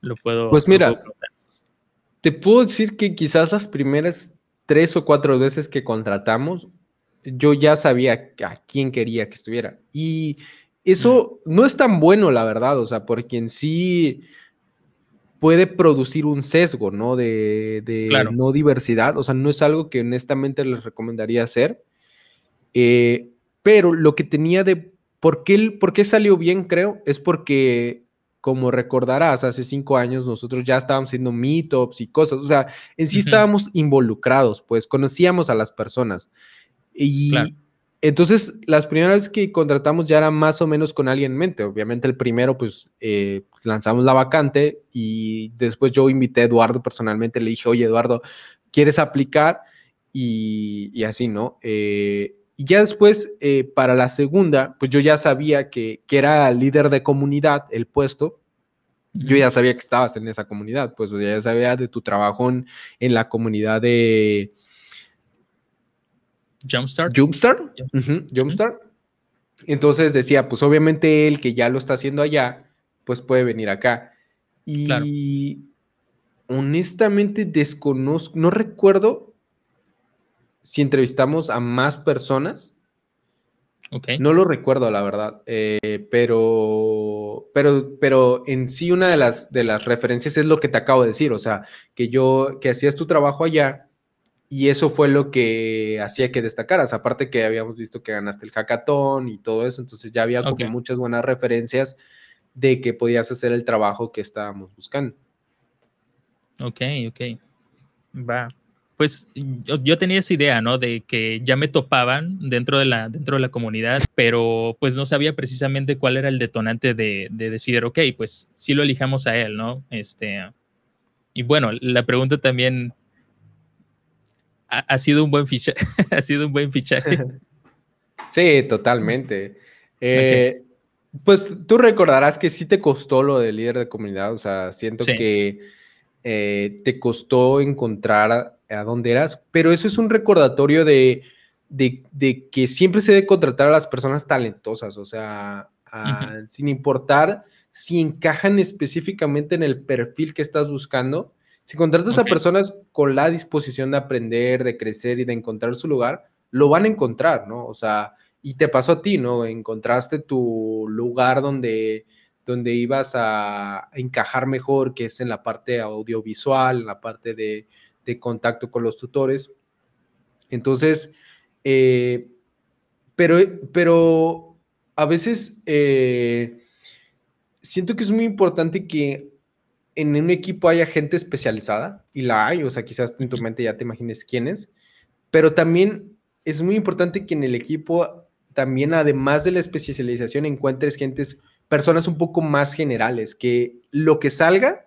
Speaker 2: lo puedo.
Speaker 1: Pues mira, te puedo decir que quizás las primeras tres o cuatro veces que contratamos, yo ya sabía a quién quería que estuviera. Y eso no es tan bueno, la verdad, o sea, porque en sí puede producir un sesgo, ¿no? De, no diversidad, o sea, no es algo que honestamente les recomendaría hacer. Eh, pero lo que tenía de... ¿por qué, ¿Por qué salió bien, creo? Es porque, como recordarás, hace cinco años nosotros ya estábamos haciendo meetups y cosas. O sea, en sí estábamos involucrados, pues conocíamos a las personas. Y entonces, las primeras veces que contratamos ya era más o menos con alguien en mente. Obviamente, el primero, pues eh, lanzamos la vacante y después yo invité a Eduardo personalmente. Le dije, oye, Eduardo, ¿quieres aplicar? Y, y así, ¿no? Eh, y ya después, eh, para la segunda, pues yo ya sabía que, que, era líder de comunidad el puesto. Yo ya sabía que estabas en esa comunidad, pues ya sabía de tu trabajo en, la comunidad de...
Speaker 2: Jumpstart.
Speaker 1: Jumpstart. Jumpstart. Entonces decía, pues obviamente él que ya lo está haciendo allá, pues puede venir acá. Y honestamente desconozco, no recuerdo si entrevistamos a más personas. Okay. No lo recuerdo, la verdad, eh, pero, pero, pero en sí una de las, de las referencias es lo que te acabo de decir, o sea, que yo, que hacías tu trabajo allá y eso fue lo que hacía que destacaras, aparte que habíamos visto que ganaste el hackathon y todo eso, entonces ya había como muchas buenas referencias de que podías hacer el trabajo que estábamos buscando.
Speaker 2: Ok, ok. Va pues yo, tenía esa idea, ¿no? De que ya me topaban dentro de la, dentro de la comunidad, pero pues no sabía precisamente cuál era el detonante de, de decir, ok, pues sí lo elijamos a él, ¿no? Este, y bueno, la pregunta también ha, sido un buen fichaje, *laughs* ha sido un buen fichaje. *laughs*
Speaker 1: Sí, totalmente. *laughs* Eh, pues tú recordarás que sí te costó lo de líder de comunidad, o sea, siento que eh, te costó encontrar a dónde eras, pero eso es un recordatorio de, de, que siempre se debe contratar a las personas talentosas, o sea, sin importar si encajan específicamente en el perfil que estás buscando. Si contratas a personas con la disposición de aprender, de crecer y de encontrar su lugar, lo van a encontrar, ¿no? O sea, y te pasó a ti, ¿no? Encontraste tu lugar donde, donde ibas a encajar mejor, que es en la parte audiovisual, en la parte de, de contacto con los tutores. Entonces, eh, pero, pero a veces eh, siento que es muy importante que en un equipo haya gente especializada, y la hay, o sea, quizás en tu mente ya te imagines quién es, pero también es muy importante que en el equipo también, además de la especialización, encuentres gentes, personas un poco más generales, que lo que salga,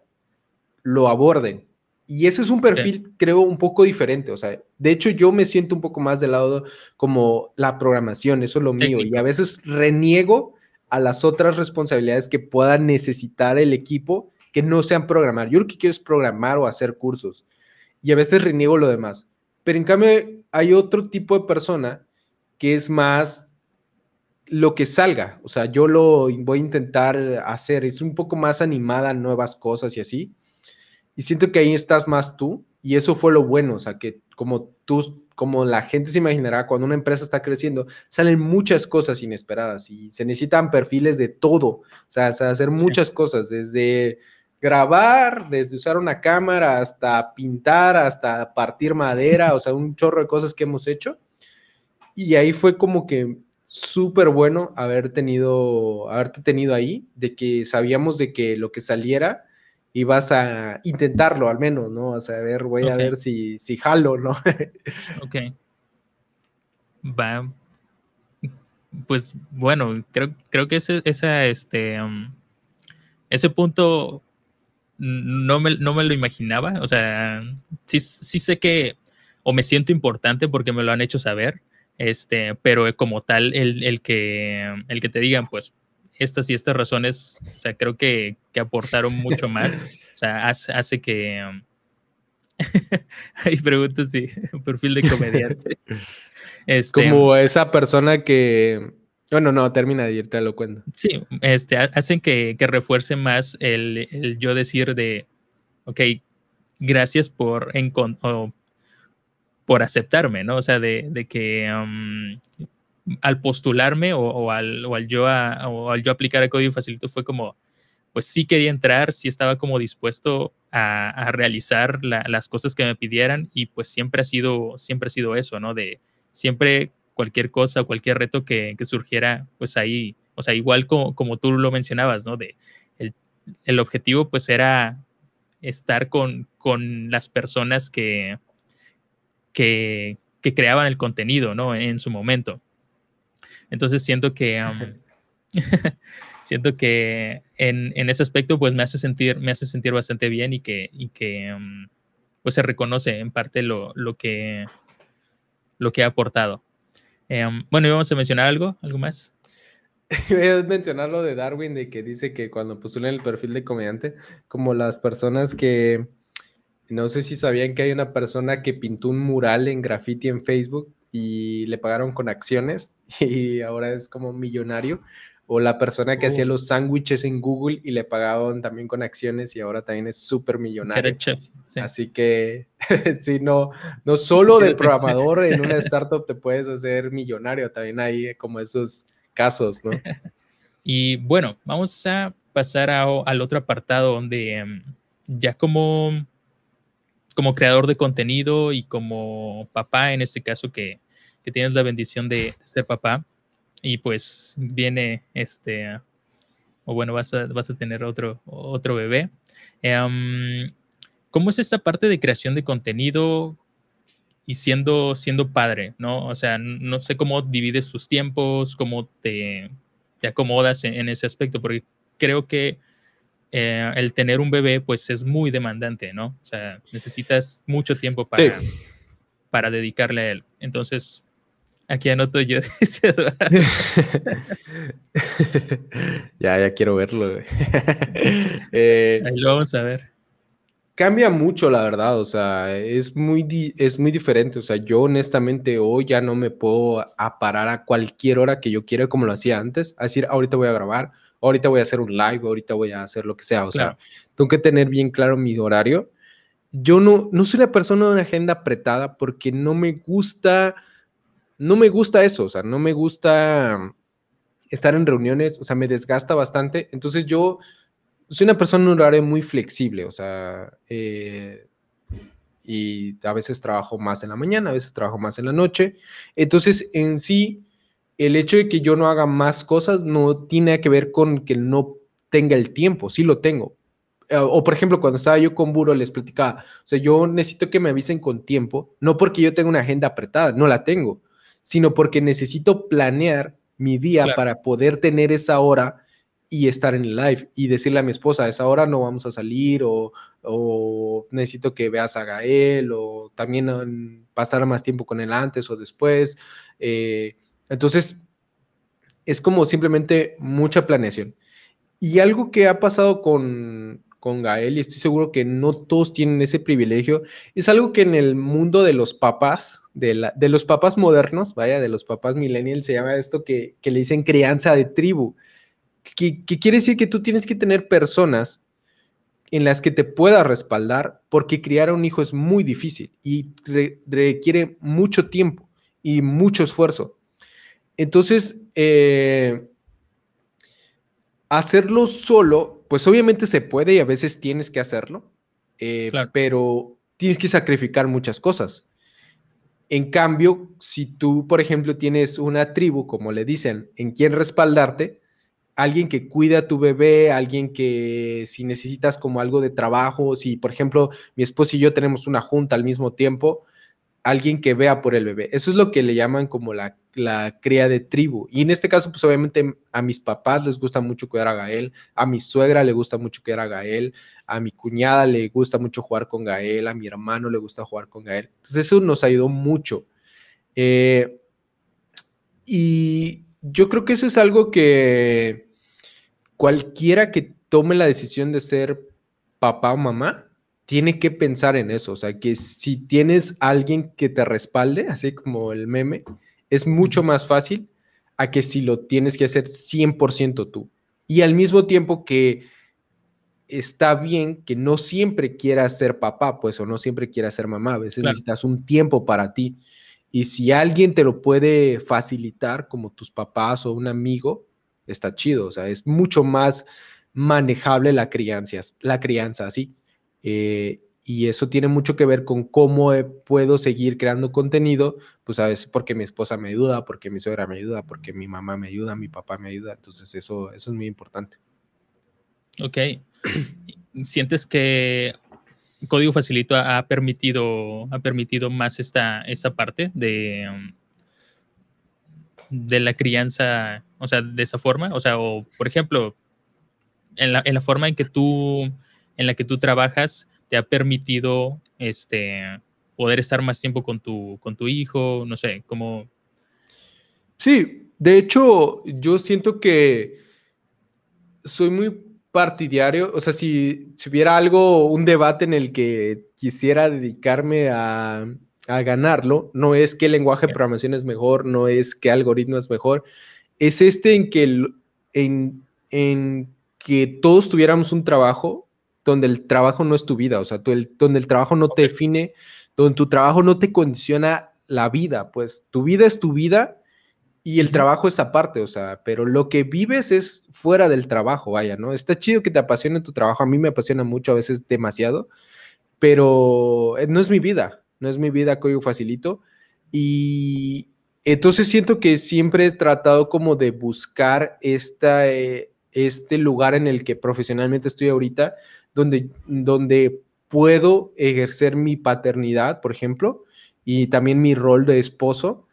Speaker 1: lo aborden. Y ese es un perfil, creo, un poco diferente. O sea, de hecho, yo me siento un poco más del lado como la programación, eso es lo mío. Y a veces reniego a las otras responsabilidades que pueda necesitar el equipo que no sean programar. Yo lo que quiero es programar o hacer cursos. Y a veces reniego lo demás. Pero en cambio, hay otro tipo de persona que es más lo que salga. O sea, yo lo voy a intentar hacer. Es un poco más animada a nuevas cosas y así y siento que ahí estás más tú y eso fue lo bueno, o sea, que como tú, como la gente se imaginará, cuando una empresa está creciendo, salen muchas cosas inesperadas y se necesitan perfiles de todo, o sea, hacer muchas cosas, desde grabar, desde usar una cámara hasta pintar, hasta partir madera, o sea, un chorro de cosas que hemos hecho. Y ahí fue como que súper bueno haber tenido, haberte tenido ahí, de que sabíamos de que lo que saliera y vas a intentarlo al menos, ¿no? O sea, a ver, voy a ver si, si jalo, ¿no? *laughs*
Speaker 2: ok. Va. Pues bueno, creo, creo que ese, esa, este, um, ese punto no me, no me, lo imaginaba. O sea, sí, sí sé que, o me siento importante porque me lo han hecho saber, este, pero como tal, el, el, que, el que te digan, pues estas y estas razones, o sea, creo que, que aportaron mucho más. O sea, hace, hace que... Um, *laughs* hay preguntas, *laughs* sí, perfil de comediante. *laughs*
Speaker 1: Este, como esa persona que... Bueno, no, termina y te lo cuento.
Speaker 2: Sí, este, hacen que, que refuerce más el, yo decir de, ok, gracias por, por aceptarme, ¿no? O sea, de, que um, al postularme o, al, yo aplicar el código facilito fue como, pues sí quería entrar, sí estaba como dispuesto a, realizar las cosas que me pidieran y pues siempre ha sido, siempre ha sido eso, ¿no? De siempre cualquier cosa, cualquier reto que, surgiera, pues ahí, o sea, igual como, tú lo mencionabas, ¿no? De el, objetivo pues era estar con, con las personas que, que, creaban el contenido, ¿no? En su momento. Entonces siento que... *laughs* siento que en, ese aspecto pues me hace sentir, me hace sentir bastante bien y que, que mm, pues se reconoce en parte lo, que, lo que ha aportado. Em, bueno, ¿y vamos a mencionar algo? ¿Algo más? *laughs*
Speaker 1: Voy a mencionar lo de Darwin, de que dice que cuando postulan el perfil de comediante, como las personas que, no sé si sabían que hay una persona que pintó un mural en graffiti en Facebook y le pagaron con acciones *laughs* y ahora es como millonario o la persona que hacía oh. los sándwiches en Google y le pagaban también con acciones y ahora también es súper millonario. Así que, *laughs* sí, no, no solo de programador en una startup te puedes hacer millonario, también hay como esos casos, ¿no? *laughs*
Speaker 2: y bueno, vamos a pasar al otro apartado donde em, ya como, como creador de contenido y como papá, en este caso que, que tienes la bendición de ser papá, y pues viene este, o bueno, vas a, vas a tener otro, otro bebé. Em, ¿Cómo es esta parte de creación de contenido y siendo, siendo padre, no? O sea, no sé cómo divides tus tiempos, cómo te, te acomodas en, ese aspecto, porque creo que eh, el tener un bebé, pues es muy demandante, ¿no? O sea, necesitas mucho tiempo para, para dedicarle a él. Entonces, Aquí anoto yo, *laughs* *laughs*
Speaker 1: ya, ya quiero verlo. *laughs*
Speaker 2: Eh, Ahí lo vamos a ver.
Speaker 1: Cambia mucho, la verdad, o sea, es muy, es muy diferente. O sea, yo honestamente hoy ya no me puedo aparar a cualquier hora que yo quiera como lo hacía antes. A decir, ahorita voy a grabar, ahorita voy a hacer un live, ahorita voy a hacer lo que sea. O sea, tengo que tener bien claro mi horario. Yo no, no soy la persona de una agenda apretada porque no me gusta no me gusta eso, o sea, no me gusta estar en reuniones, o sea, me desgasta bastante. Entonces yo soy una persona en un horario muy flexible, o sea, eh, y a veces trabajo más en la mañana, a veces trabajo más en la noche. Entonces, en sí, el hecho de que yo no haga más cosas no tiene que ver con que no tenga el tiempo, sí lo tengo. Eh, o por ejemplo, cuando estaba yo con Buro, les platicaba, o sea, yo necesito que me avisen con tiempo, no porque yo tenga una agenda apretada, no la tengo sino porque necesito planear mi día para poder tener esa hora y estar en el live y decirle a mi esposa, a esa hora no vamos a salir o, necesito que veas a Gael o también pasar más tiempo con él antes o después. Eh, entonces, es como simplemente mucha planeación. Y algo que ha pasado con, con Gael, y estoy seguro que no todos tienen ese privilegio, es algo que en el mundo de los papás, de, la, de los papás modernos, vaya, de los papás millennials, se llama esto que, le dicen crianza de tribu, que, quiere decir que tú tienes que tener personas en las que te puedas respaldar, porque criar a un hijo es muy difícil y requiere mucho tiempo y mucho esfuerzo. Entonces, eh, hacerlo solo pues obviamente se puede y a veces tienes que hacerlo, eh, pero tienes que sacrificar muchas cosas. En cambio, si tú, por ejemplo, tienes una tribu, como le dicen, en quien respaldarte, alguien que cuida a tu bebé, alguien que si necesitas como algo de trabajo, si por ejemplo mi esposo y yo tenemos una junta al mismo tiempo, alguien que vea por el bebé. Eso es lo que le llaman como la, cría de tribu. Y en este caso, pues obviamente a mis papás les gusta mucho cuidar a Gael, a mi suegra le gusta mucho cuidar a Gael, a mi cuñada le gusta mucho jugar con Gael, a mi hermano le gusta jugar con Gael. Entonces eso nos ayudó mucho. Eh, y yo creo que eso es algo que cualquiera que tome la decisión de ser papá o mamá, tiene que pensar en eso, o sea, que si tienes alguien que te respalde, así como el meme, es mucho más fácil a que si lo tienes que hacer 100% tú. Y al mismo tiempo que está bien que no siempre quieras ser papá, pues, o no siempre quieras ser mamá, a veces necesitas un tiempo para ti. Y si alguien te lo puede facilitar, como tus papás o un amigo, está chido. O sea, es mucho más manejable la crianza, la crianza así. Eh, y eso tiene mucho que ver con cómo puedo seguir creando contenido, pues a veces porque mi esposa me ayuda, porque mi suegra me ayuda, porque mi mamá me ayuda, mi papá me ayuda. Entonces eso, eso es muy importante.
Speaker 2: Ok. *clears throat* ¿Sientes que Código Facilito ha permitido, ha permitido más esta, esta parte de, um, de la crianza, o sea, de esa forma? O sea, o por ejemplo, en la, en la forma en que tú, en la que tú trabajas, te ha permitido este, poder estar más tiempo con tu, con tu hijo, no sé, cómo...
Speaker 1: Sí, de hecho, yo siento que soy muy partidario, o sea, si, si, hubiera algo, un debate en el que quisiera dedicarme a, a ganarlo, no es que el lenguaje de programación es mejor, no es que algoritmo es mejor, es este en que, en, en que todos tuviéramos un trabajo donde el trabajo no es tu vida, o sea, donde el trabajo no te define, donde tu trabajo no te condiciona la vida, pues tu vida es tu vida y el trabajo es aparte, o sea, pero lo que vives es fuera del trabajo, vaya, ¿no? Está chido que te apasione tu trabajo, a mí me apasiona mucho, a veces demasiado, pero eh, no es mi vida, no es mi vida código facilito. Y entonces siento que siempre he tratado como de buscar esta, eh, este lugar en el que profesionalmente estoy ahorita, donde, donde puedo ejercer mi paternidad, por ejemplo, y también mi rol de esposo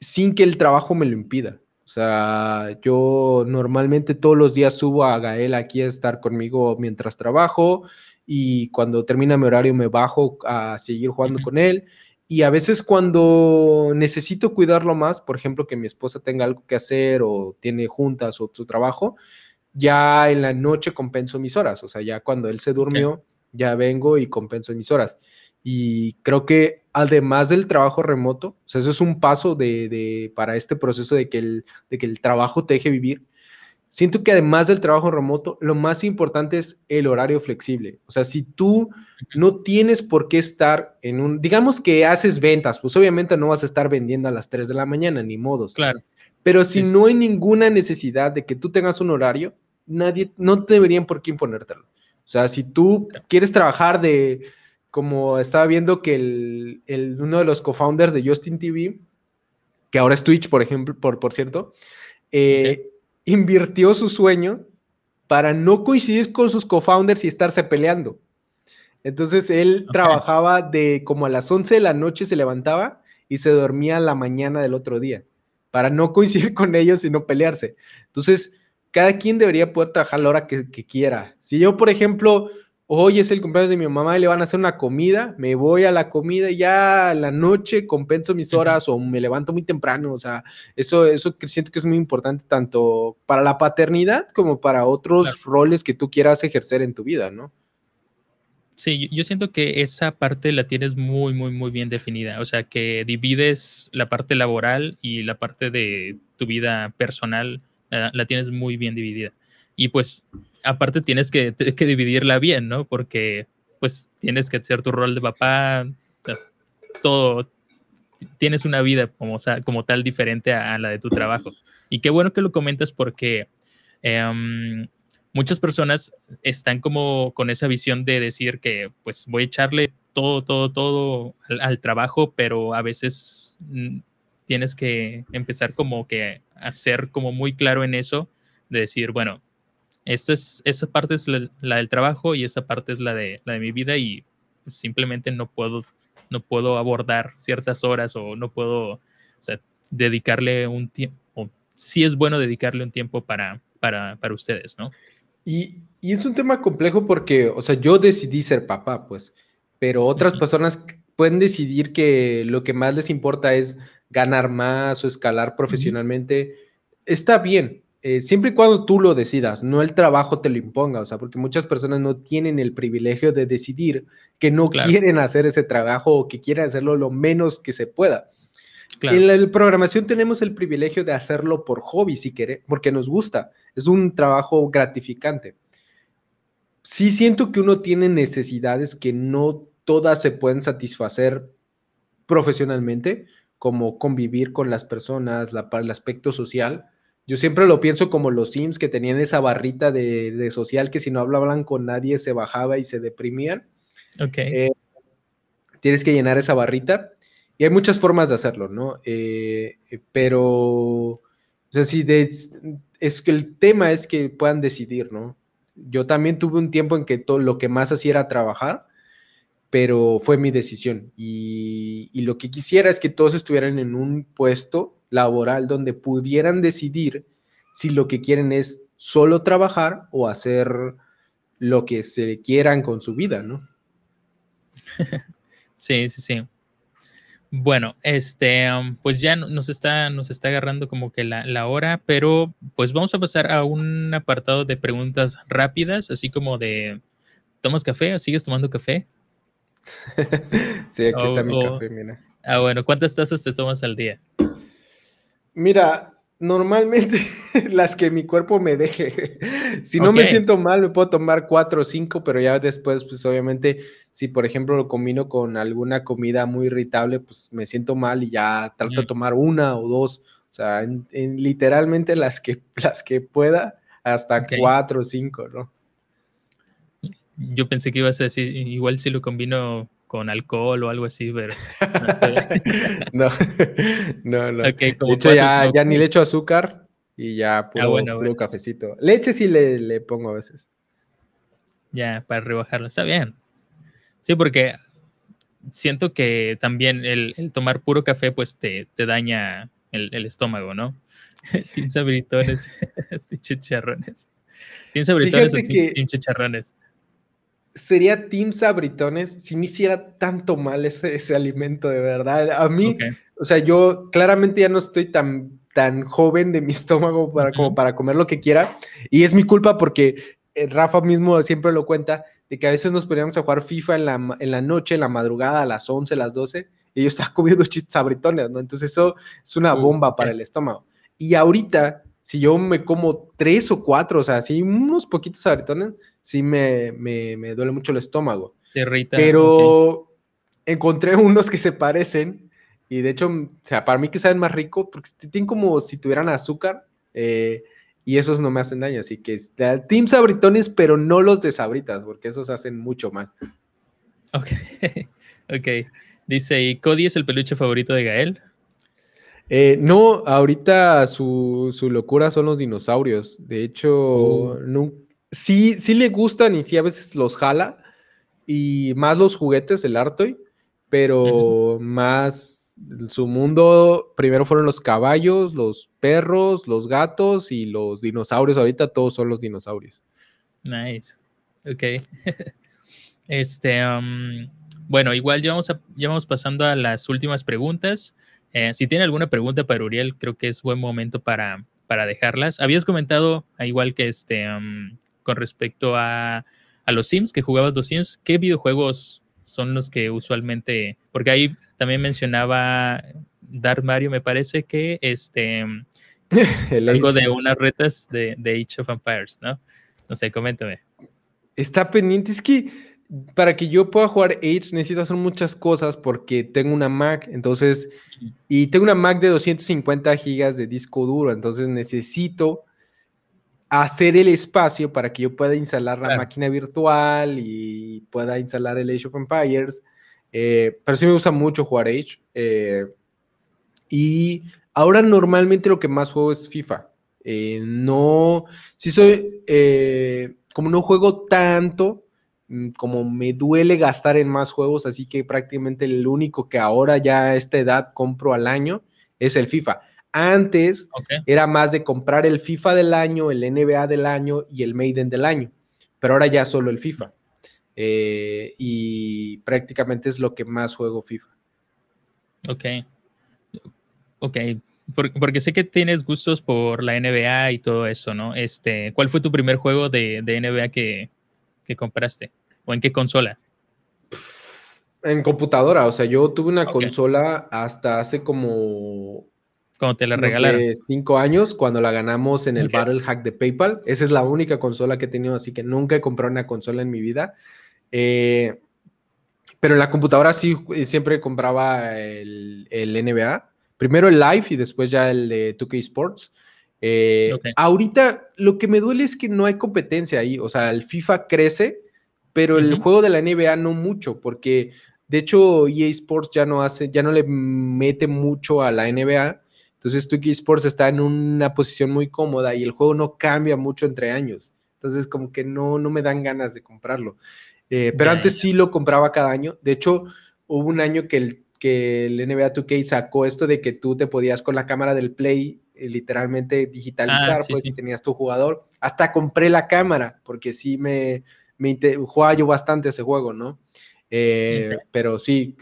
Speaker 1: sin que el trabajo me lo impida. O sea, yo normalmente todos los días subo a Gael aquí a estar conmigo mientras trabajo y cuando termina mi horario me bajo a seguir jugando con él. Y a veces cuando necesito cuidarlo más, por ejemplo, que mi esposa tenga algo que hacer o tiene juntas o su trabajo, ya en la noche compenso mis horas. O sea, ya cuando él se durmió, ya vengo y compenso mis horas. Y creo que además del trabajo remoto, o sea, eso es un paso de, para este proceso de que, el, de que el trabajo te deje vivir. Siento que además del trabajo remoto, lo más importante es el horario flexible. O sea, si tú no tienes por qué estar en un, digamos que haces ventas, pues obviamente no vas a estar vendiendo a las 3 de la mañana, ni modos.
Speaker 2: Claro.
Speaker 1: Pero si no hay ninguna necesidad de que tú tengas un horario, nadie, no te deberían por qué imponértelo. O sea, si tú quieres trabajar de, como estaba viendo que el, uno de los co-founders de Justin TV, que ahora es Twitch, por ejemplo, por, por cierto, eh, invirtió su sueño para no coincidir con sus co-founders y estarse peleando. Entonces él trabajaba de como a las 11 de la noche se levantaba y se dormía a la mañana del otro día, para no coincidir *laughs* con ellos y no pelearse. Entonces, cada quien debería poder trabajar la hora que, que quiera. Si yo, por ejemplo, hoy es el cumpleaños de mi mamá y le van a hacer una comida, me voy a la comida y ya a la noche compenso mis horas o me levanto muy temprano, o sea, eso, eso siento que es muy importante tanto para la paternidad como para otros roles que tú quieras ejercer en tu vida, ¿no?
Speaker 2: Sí, yo siento que esa parte la tienes muy, muy, muy bien definida. O sea, que divides la parte laboral y la parte de tu vida personal, la tienes muy bien dividida. Y pues aparte tienes que, dividirla bien, ¿no? Porque pues tienes que hacer tu rol de papá, todo, tienes una vida como, como tal diferente a, la de tu trabajo. Y qué bueno que lo comentas porque em, muchas personas están como con esa visión de decir que pues voy a echarle todo, todo, todo al, trabajo, pero a veces mm, tienes que empezar como que a ser como muy claro en eso, de decir, bueno, esto es, esa parte es la, del trabajo y esa parte es la de, la de mi vida y pues, simplemente no puedo, no puedo abordar ciertas horas o no puedo o sea, dedicarle un tiempo, o sí es bueno dedicarle un tiempo para, para, para ustedes, ¿no?
Speaker 1: Y, y, es un tema complejo porque, o sea, yo decidí ser papá, pues, pero otras personas pueden decidir que lo que más les importa es ganar más o escalar profesionalmente. Está bien, eh, siempre y cuando tú lo decidas, no el trabajo te lo imponga, o sea, porque muchas personas no tienen el privilegio de decidir que no quieren hacer ese trabajo o que quieren hacerlo lo menos que se pueda. En la programación tenemos el privilegio de hacerlo por hobby, si quiere, porque nos gusta. Es un trabajo gratificante. Sí siento que uno tiene necesidades que no todas se pueden satisfacer profesionalmente, como convivir con las personas, la, el aspecto social. Yo siempre lo pienso como los Sims que tenían esa barrita de, social que si no hablaban con nadie se bajaba y se deprimían.
Speaker 2: Ok.
Speaker 1: Eh, tienes que llenar esa barrita y hay muchas formas de hacerlo, ¿no? Eh, pero, o sea, si es que el tema es que puedan decidir, ¿no? Yo también tuve un tiempo en que todo lo que más hacía era trabajar, pero fue mi decisión. Y, lo que quisiera es que todos estuvieran en un puesto laboral donde pudieran decidir si lo que quieren es solo trabajar o hacer lo que se quieran con su vida, ¿no? *laughs*
Speaker 2: Sí, sí, sí. Bueno, este, um, pues ya nos está, nos está agarrando como que la, hora, pero pues vamos a pasar a un apartado de preguntas rápidas, así como de, ¿tomas café o sigues tomando café? *laughs*
Speaker 1: sí, aquí está mi café, mira.
Speaker 2: Ah, bueno, ¿cuántas tazas te tomas al día?
Speaker 1: Mira, normalmente *laughs* las que mi cuerpo me deje. *laughs* Si no me siento mal, me puedo tomar cuatro o cinco, pero ya después, pues obviamente, si por ejemplo lo combino con alguna comida muy irritable, pues me siento mal y ya trato de tomar una o dos. O sea, en, literalmente las que, *laughs* las que pueda, hasta cuatro o cinco, ¿no?
Speaker 2: Yo pensé que ibas a decir, igual si lo combino con alcohol o algo así, pero
Speaker 1: no, *laughs* no, no. de hecho, ya, ya, ni le echo azúcar y ya ah, puro, cafecito. Leche sí le, le, pongo a veces.
Speaker 2: Ya, para rebajarlo. Está bien. Sí, porque siento que también el, tomar puro café, pues te, te daña el, el, estómago, ¿no? *laughs* Tiene sabritones, *laughs* chicharrones. Tiene sabritones o chicharrones
Speaker 1: sería Team Sabritones si me hiciera tanto mal ese, ese alimento, de verdad. A mí, o sea, yo claramente ya no estoy tan, tan joven de mi *laughs* estómago para, como para comer lo que quiera. Y es mi culpa porque eh, Rafa mismo siempre lo cuenta, de que a veces nos poníamos a jugar FIFA en la, en la noche, en la madrugada, a las 11, las 12, y yo estaba *laughs* comiendo sabritones, ¿no? Entonces eso es una bomba para el estómago. Y ahorita si yo me como tres o cuatro, o sea, si unos poquitos sabritones, sí me, me, duele mucho el estómago.
Speaker 2: Te irrita.
Speaker 1: Pero encontré unos que se parecen y de hecho, o sea, para mí que saben más rico, porque tienen como si tuvieran azúcar eh, y esos no me hacen daño. Así que Team Sabritones, pero no los de Sabritas, porque esos hacen mucho mal.
Speaker 2: Ok, *laughs* ok. Dice, ¿y Cody es el peluche favorito de Gael?
Speaker 1: Eh, no, ahorita su, locura son los dinosaurios. De hecho, oh. Sí, sí le gustan y sí a veces los jala. Y más los juguetes, el Artoy, pero más su mundo, primero fueron los caballos, los perros, los gatos y los dinosaurios. Ahorita todos son los dinosaurios.
Speaker 2: Nice. Ok. *laughs* este, um, bueno, igual ya vamos, ya vamos pasando a las últimas preguntas. Eh, si tiene alguna pregunta para Uriel, creo que es buen momento para, para dejarlas. Habías comentado, igual que este, con respecto a, los Sims, que jugabas los Sims, ¿qué videojuegos son los que usualmente, porque ahí también mencionaba Dark Mario, me parece que este, *laughs* algo de unas retas de, de Age of Empires, ¿no? No sé, coméntame.
Speaker 1: Está pendiente, es que para que yo pueda jugar Age necesito hacer muchas cosas porque tengo una Mac, entonces, y tengo una Mac de 250 gigas de disco duro, entonces necesito hacer el espacio para que yo pueda instalar la máquina virtual y pueda instalar el Age of Empires. Eh, pero sí me gusta mucho jugar Age. Eh, y ahora normalmente lo que más juego es FIFA. Eh, no, si soy, como no juego tanto, Mm, como me duele gastar en más juegos, así que prácticamente el único que ahora ya a esta edad compro al año es el FIFA. Antes era más de comprar el FIFA del año, el NBA del año y el Maiden del año, pero ahora ya solo el FIFA. Eh, y prácticamente es lo que más juego FIFA.
Speaker 2: Ok. Ok. Porque, sé que tienes gustos por la NBA y todo eso, ¿no? Este, ¿Cuál fue tu primer juego de, NBA que, que compraste? ¿O en qué consola?
Speaker 1: En computadora, o sea, yo tuve una consola hasta hace como
Speaker 2: cuando te la regalaron.
Speaker 1: cinco años, cuando la ganamos en el Battle Hack de PayPal. Esa es la única consola que he tenido, así que nunca he comprado una consola en mi vida. Eh, pero en la computadora sí, eh, siempre compraba el, NBA. Primero el Live y después ya el de 2K Sports. Eh, ahorita lo que me duele es que no hay competencia ahí. O sea, el FIFA crece, pero el juego de la NBA no mucho, porque de hecho EA Sports ya no hace, ya no le mete mucho a la NBA entonces 2 Sports está en una posición muy cómoda y el juego no cambia mucho entre años. Entonces como que no, no me dan ganas de comprarlo. Eh, pero antes sí lo compraba cada año. De hecho, hubo un año que el, que el NBA 2K sacó esto de que tú te podías con la cámara del Play eh, literalmente digitalizar, ah, pues si tenías tu jugador. Hasta compré la cámara porque sí me, me jugaba yo bastante ese juego, ¿no? Eh, pero sí,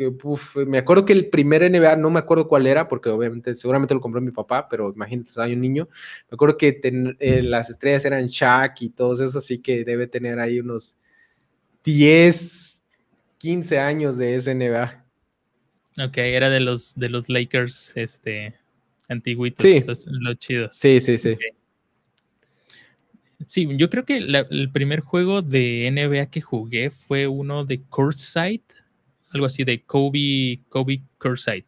Speaker 1: me acuerdo que el primer NBA, no me acuerdo cuál era, porque obviamente seguramente lo compró mi papá, pero imagínate, estaba un niño. Me acuerdo que eh, las estrellas eran Shaq y todos eso, así que debe tener ahí unos 10, 15 años de ese NBA.
Speaker 2: Ok, era de los, de los Lakers este, antiguitos,
Speaker 1: sí.
Speaker 2: los, chidos.
Speaker 1: Sí, sí, sí.
Speaker 2: Sí, yo creo que el primer juego de NBA que jugué fue uno de Courtside, algo así de Kobe, Kobe Courtside,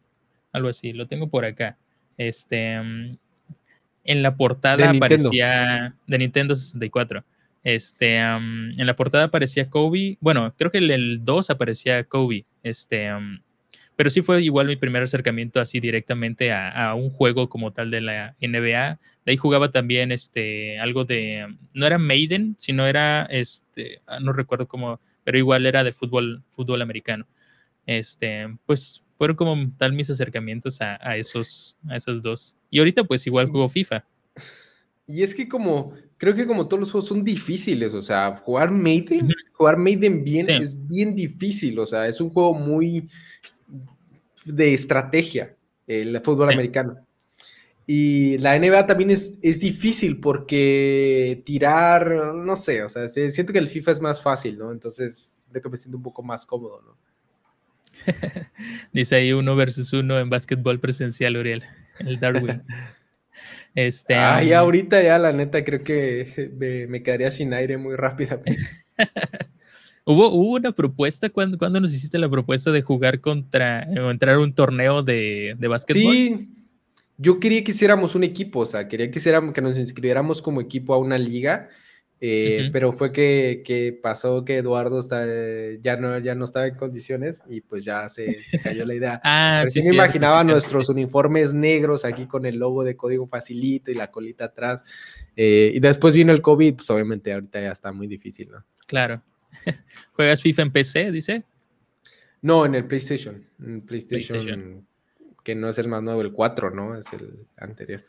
Speaker 2: algo así, lo tengo por acá. Este, mm, en la portada aparecía de Nintendo 64. Este, mm, en la portada aparecía Kobe, bueno, creo que el, el 2 aparecía Kobe. Este, mm, pero sí fue igual mi primer acercamiento así directamente a, un juego como tal de la NBA. De ahí jugaba también este, algo de, no era Maiden, sino era, este, ah, no recuerdo cómo, pero igual era de fútbol, fútbol americano. Este, pues fueron como tal mis acercamientos a, esos, a esos dos. Y ahorita pues igual juego FIFA.
Speaker 1: Y es que como, creo que como todos los juegos son difíciles, o sea, jugar Maiden, jugar Maiden bien es bien difícil, o sea, es un juego muy, de estrategia, el fútbol americano. Y la NBA también es, es, difícil porque tirar, no sé, o sea, siento que el FIFA es más fácil, ¿no? Entonces, creo que me siento un poco más cómodo, ¿no? *laughs*
Speaker 2: Dice ahí uno versus uno en básquetbol presencial, Uriel, el Darwin. *laughs*
Speaker 1: Este, ah, ya ahorita ya la neta creo que *laughs* me, me quedaría sin aire muy rápidamente.
Speaker 2: ¿Hubo, una propuesta? ¿Cuándo, nos hiciste la propuesta de jugar contra o entrar a un torneo de, de básquetbol?
Speaker 1: Sí, yo quería que hiciéramos un equipo, o sea, quería que, hiciéramos, que nos inscribiéramos como equipo a una liga, eh, pero fue que, pasó que Eduardo está, ya, no, ya no estaba en condiciones y pues ya se, cayó la idea. *laughs*
Speaker 2: ah,
Speaker 1: pero sí, me imaginaba nuestros uniformes negros aquí con el logo de código facilito y la colita atrás. Eh, y después vino el COVID, pues obviamente ahorita ya está muy difícil, ¿no?
Speaker 2: Claro. *laughs* ¿Juegas FIFA en PC, dice?
Speaker 1: No, en el PlayStation. PlayStation, que no es el más nuevo, el 4, ¿no? Es el anterior.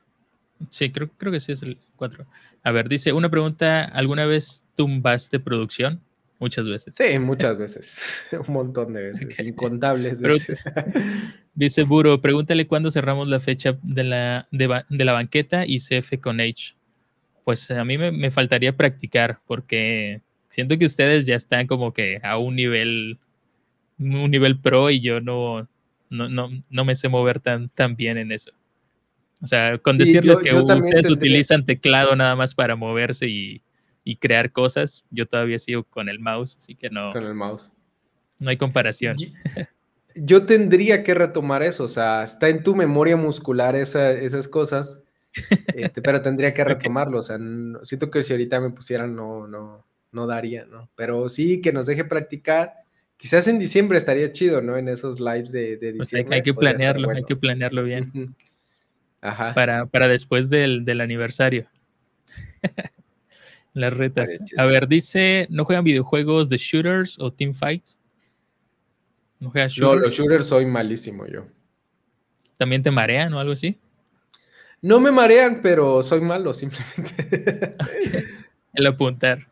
Speaker 2: Sí, creo, creo que sí es el 4. A ver, dice, una pregunta, ¿alguna vez tumbaste producción? Muchas veces.
Speaker 1: Sí, muchas veces. *laughs* Un montón de veces, incontables veces. *laughs*
Speaker 2: dice Buro, pregúntale cuándo cerramos la fecha de la, de, la banqueta y CF con H. Pues a mí me faltaría practicar porque siento que ustedes ya están como que a un nivel, un nivel pro y yo no, no, no, no me sé mover tan, tan bien en eso. O sea, con decirles que ustedes utilizan teclado nada más para moverse y, y, crear cosas, yo todavía sigo con el mouse, así que no.
Speaker 1: Con el mouse.
Speaker 2: No hay comparación.
Speaker 1: Yo, tendría que retomar eso, o sea, está en tu memoria muscular esas cosas, *laughs* este, pero tendría que retomarlo, o sea, siento que si ahorita me pusieran, no, no, no daría, ¿no? Pero sí que nos deje practicar. Quizás en diciembre estaría chido, ¿no? En esos lives de, de diciembre.
Speaker 2: hay, que planearlo, hay que planearlo bien. Ajá. Para, para después del, aniversario. *laughs* Las retas. A ver, dice, ¿no juegan videojuegos de shooters o team fights?
Speaker 1: ¿No juegan shooters? No, los shooters soy malísimo yo.
Speaker 2: ¿También te marean o algo así?
Speaker 1: No me marean, pero soy malo simplemente. *laughs*
Speaker 2: El apuntar.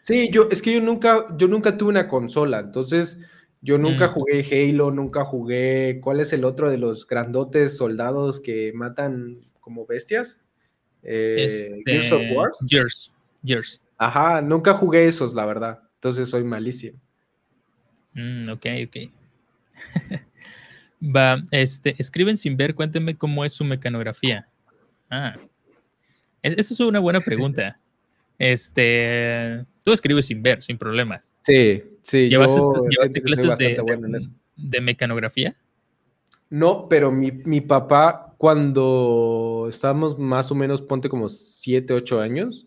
Speaker 1: Sí, yo, es que yo nunca, yo nunca tuve una consola, entonces yo nunca mm. jugué Halo, nunca jugué, ¿cuál es el otro de los grandotes soldados que matan como bestias?
Speaker 2: Eh, este, Gears of Wars. Gears, Gears.
Speaker 1: Ajá, nunca jugué esos, la verdad, entonces soy malísimo.
Speaker 2: Mm, ok, ok. *laughs* Va, este, escriben sin ver, cuéntenme cómo es su mecanografía. Ah, esa es una buena pregunta. Este, tú escribes sin ver, sin problemas.
Speaker 1: Sí, sí.
Speaker 2: ¿Llevas, clases de, mecanografía?
Speaker 1: No, pero mi, papá, cuando estábamos más o menos, ponte como 7, 8 años,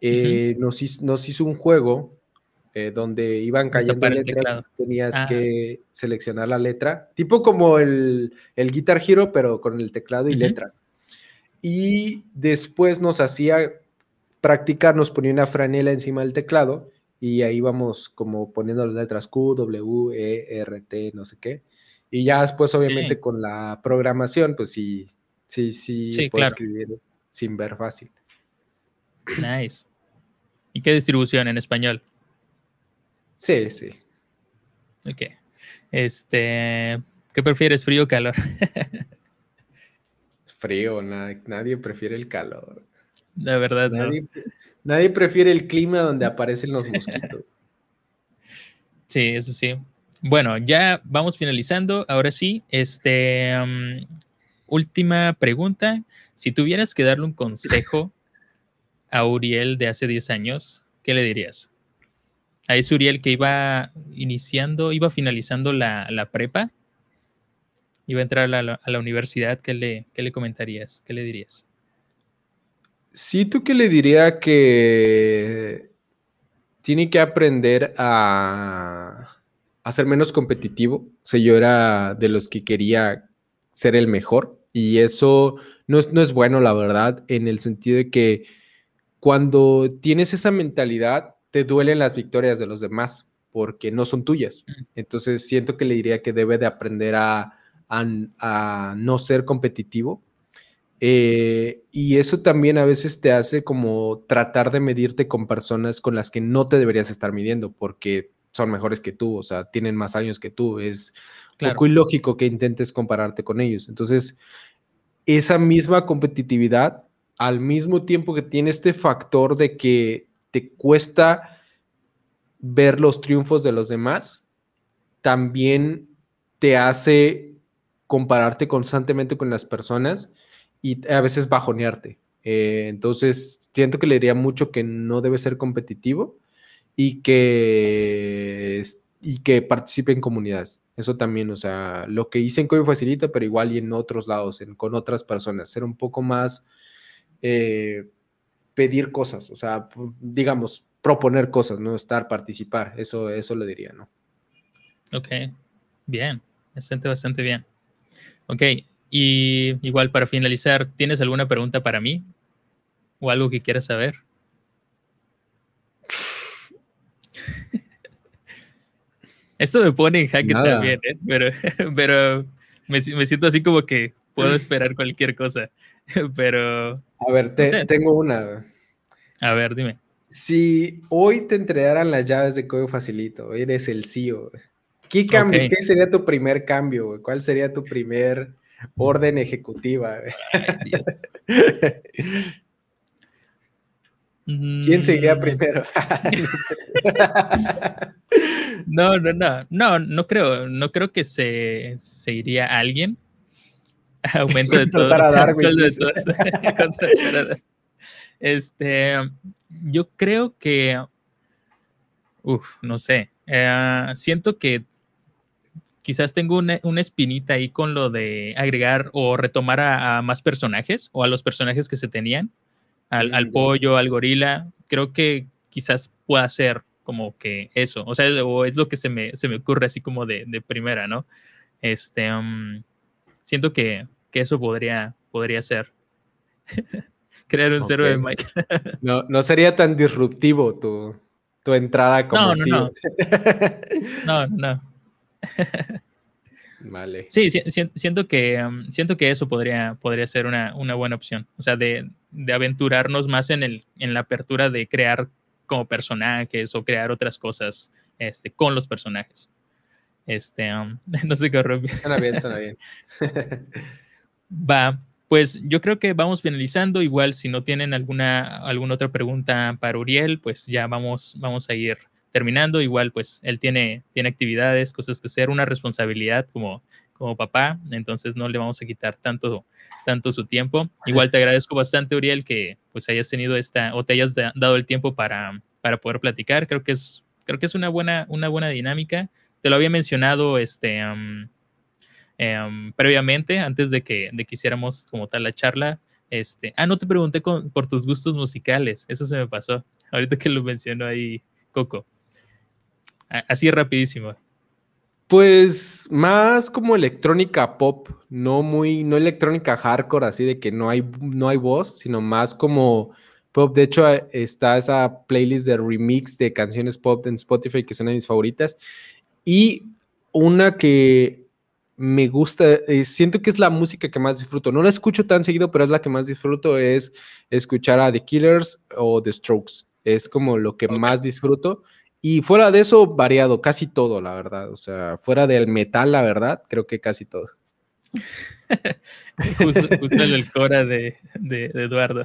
Speaker 1: eh, nos, hizo, un juego eh, donde iban cayendo letras tenías ah. que seleccionar la letra, tipo como el, Guitar Hero, pero con el teclado y letras. Y después nos hacía practicar, nos ponía una franela encima del teclado y ahí vamos como poniendo las letras Q, W, E, R, T, no sé qué. Y ya después, obviamente, con la programación, pues sí, sí, sí, sí puedo escribir sin ver fácil.
Speaker 2: Nice. ¿Y qué distribución en español?
Speaker 1: Sí, sí.
Speaker 2: Ok. Este, ¿qué prefieres, frío o calor? *laughs*
Speaker 1: frío, nadie, prefiere el calor.
Speaker 2: La verdad,
Speaker 1: nadie, nadie prefiere el clima donde aparecen los mosquitos. *laughs*
Speaker 2: Sí, eso sí. Bueno, ya vamos finalizando. Ahora sí, este última pregunta. Si tuvieras que darle un consejo a Uriel de hace 10 años, ¿qué le dirías? A ese Uriel que iba iniciando, iba finalizando la, prepa, iba a entrar a la, universidad, ¿qué le, ¿qué le comentarías? ¿Qué le dirías?
Speaker 1: Sí, tú que le diría que tiene que aprender a a ser menos competitivo. O sea, yo era de los que quería ser el mejor y eso no es, no es bueno, la verdad, en el sentido de que cuando tienes esa mentalidad, te duelen las victorias de los demás porque no son tuyas. Mm. Entonces siento que le diría que debe de aprender a, a, no ser competitivo. Eh, y eso también a veces te hace como tratar de medirte con personas con las que no te deberías estar midiendo, porque son mejores que tú, o sea, tienen más años que tú. Es un poco ilógico que intentes compararte con ellos. Entonces, esa misma competitividad, al mismo tiempo que tiene este factor de que te cuesta ver los triunfos de los demás, también te hace compararte constantemente con las personas y a veces bajonearte. Eh, entonces, siento que le diría mucho que no debe ser competitivo y que, y que participe en comunidades. Eso también, o sea, lo que hice en Código Facilita, pero igual y en otros lados, en, con otras personas, ser un poco más, eh, pedir cosas, o sea, digamos, proponer cosas, no estar, participar, eso, eso lo diría, ¿no?
Speaker 2: Ok, bien, bastante, bastante bien. Ok, y igual para finalizar, ¿tienes alguna pregunta para mí? ¿O algo que quieras saber? *laughs* Esto me pone en jaque también, ¿eh? pero, *laughs* pero me, siento así como que puedo esperar cualquier cosa. *laughs* Pero.
Speaker 1: A ver, tengo una.
Speaker 2: A ver, dime.
Speaker 1: Si hoy te entregaran las llaves de código facilito, eres el CEO, ¿qué, cambio, ¿qué sería tu primer cambio? ¿Cuál sería tu primer orden ejecutiva? *laughs* *laughs* ¿Quién seguiría mm. primero? *laughs*
Speaker 2: no, no, no, no, no creo, no creo que se, se iría alguien. Aumento de todo. este, yo creo que, uff, no sé, eh, siento que quizás tengo una, espinita ahí con lo de agregar o retomar a, más personajes o a los personajes que se tenían al, pollo, al gorila, creo que quizás pueda ser como que eso, o sea, o es lo que se me, se me ocurre así como de, primera, ¿no? Este, um, siento que, eso podría, podría ser. *laughs* Crear un cero de Mike. *laughs*
Speaker 1: no, no sería tan disruptivo tu, tu entrada como
Speaker 2: No, *laughs* no, no. no, no.
Speaker 1: Vale.
Speaker 2: Sí, siento que, um, siento que eso podría, podría ser una, buena opción. O sea, de, aventurarnos más en, el, en la apertura de crear como personajes o crear otras cosas este, con los personajes. Este, um, *laughs* no sé qué
Speaker 1: Suena bien, suena bien. *laughs*
Speaker 2: Va, pues yo creo que vamos finalizando. Igual, si no tienen alguna, alguna otra pregunta para Uriel, pues ya vamos, vamos a ir terminando. Igual, pues él tiene, tiene actividades, cosas que hacer, una responsabilidad como, como papá, entonces no le vamos a quitar tanto, tanto su tiempo. Igual te agradezco bastante, Uriel, que pues hayas tenido esta, o te hayas dado el tiempo para, para poder platicar. Creo que es, creo que es una buena, una buena dinámica. Te lo había mencionado este, em, previamente, antes de que, de que hiciéramos como tal la charla. Este, ah, no te pregunté por tus gustos musicales, eso se me pasó. Ahorita que lo mencionó ahí Coco. Así rapidísimo.
Speaker 1: Pues más como electrónica pop, no muy, no electrónica hardcore, así de que no hay, no hay voz, sino más como pop. De hecho, está esa playlist de remix de canciones pop en Spotify que son de mis favoritas. Y una que me gusta, eh, siento que es la música que más disfruto. No la escucho tan seguido, pero es la que más disfruto, es escuchar a The Killers o The Strokes. Es como lo que más disfruto. Y fuera de eso, variado, casi todo, la verdad. O sea, fuera del metal, la verdad, creo que casi todo. *laughs*
Speaker 2: justo, el cora de, Eduardo.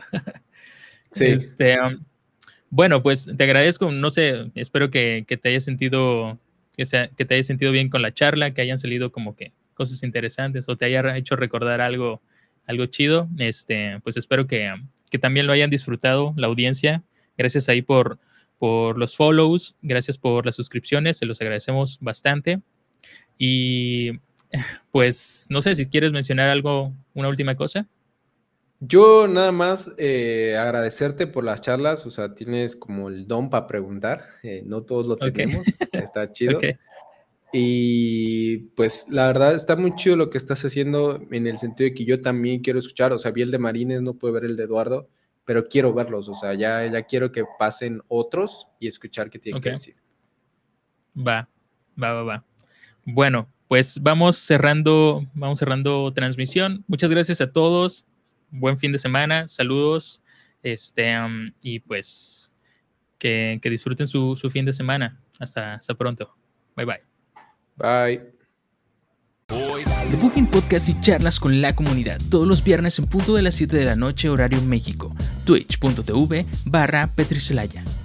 Speaker 2: sí. Este, um, bueno, pues te agradezco, no sé, espero que, te hayas sentido, que, sea, que te hayas sentido bien con la charla, que hayan salido como que cosas interesantes o te haya hecho recordar algo, algo chido. Este, pues espero que, que también lo hayan disfrutado la audiencia. Gracias ahí por, por los follows, gracias por las suscripciones, se los agradecemos bastante. Y *laughs* pues no sé si quieres mencionar algo, una última cosa.
Speaker 1: Yo nada más eh, agradecerte por las charlas, o sea, tienes como el don para preguntar, eh, no todos lo tenemos, *laughs* está chido. Y pues la verdad está muy chido lo que estás haciendo en el sentido de que yo también quiero escuchar, o sea, vi el de Marines, no puedo ver el de Eduardo, pero quiero verlos, o sea, ya, ya quiero que pasen otros y escuchar qué tienen que decir.
Speaker 2: Va, va, va, va. Bueno, pues vamos cerrando, vamos cerrando transmisión. Muchas gracias a todos. Buen fin de semana, saludos. Este, y pues que, disfruten su, su, fin de semana. Hasta, hasta pronto. Bye bye.
Speaker 1: Bye.
Speaker 3: The Booking Podcast y charlas con la comunidad todos los viernes en punto de las 7 de la noche horario México. Twitch.tv barra Petricelaya.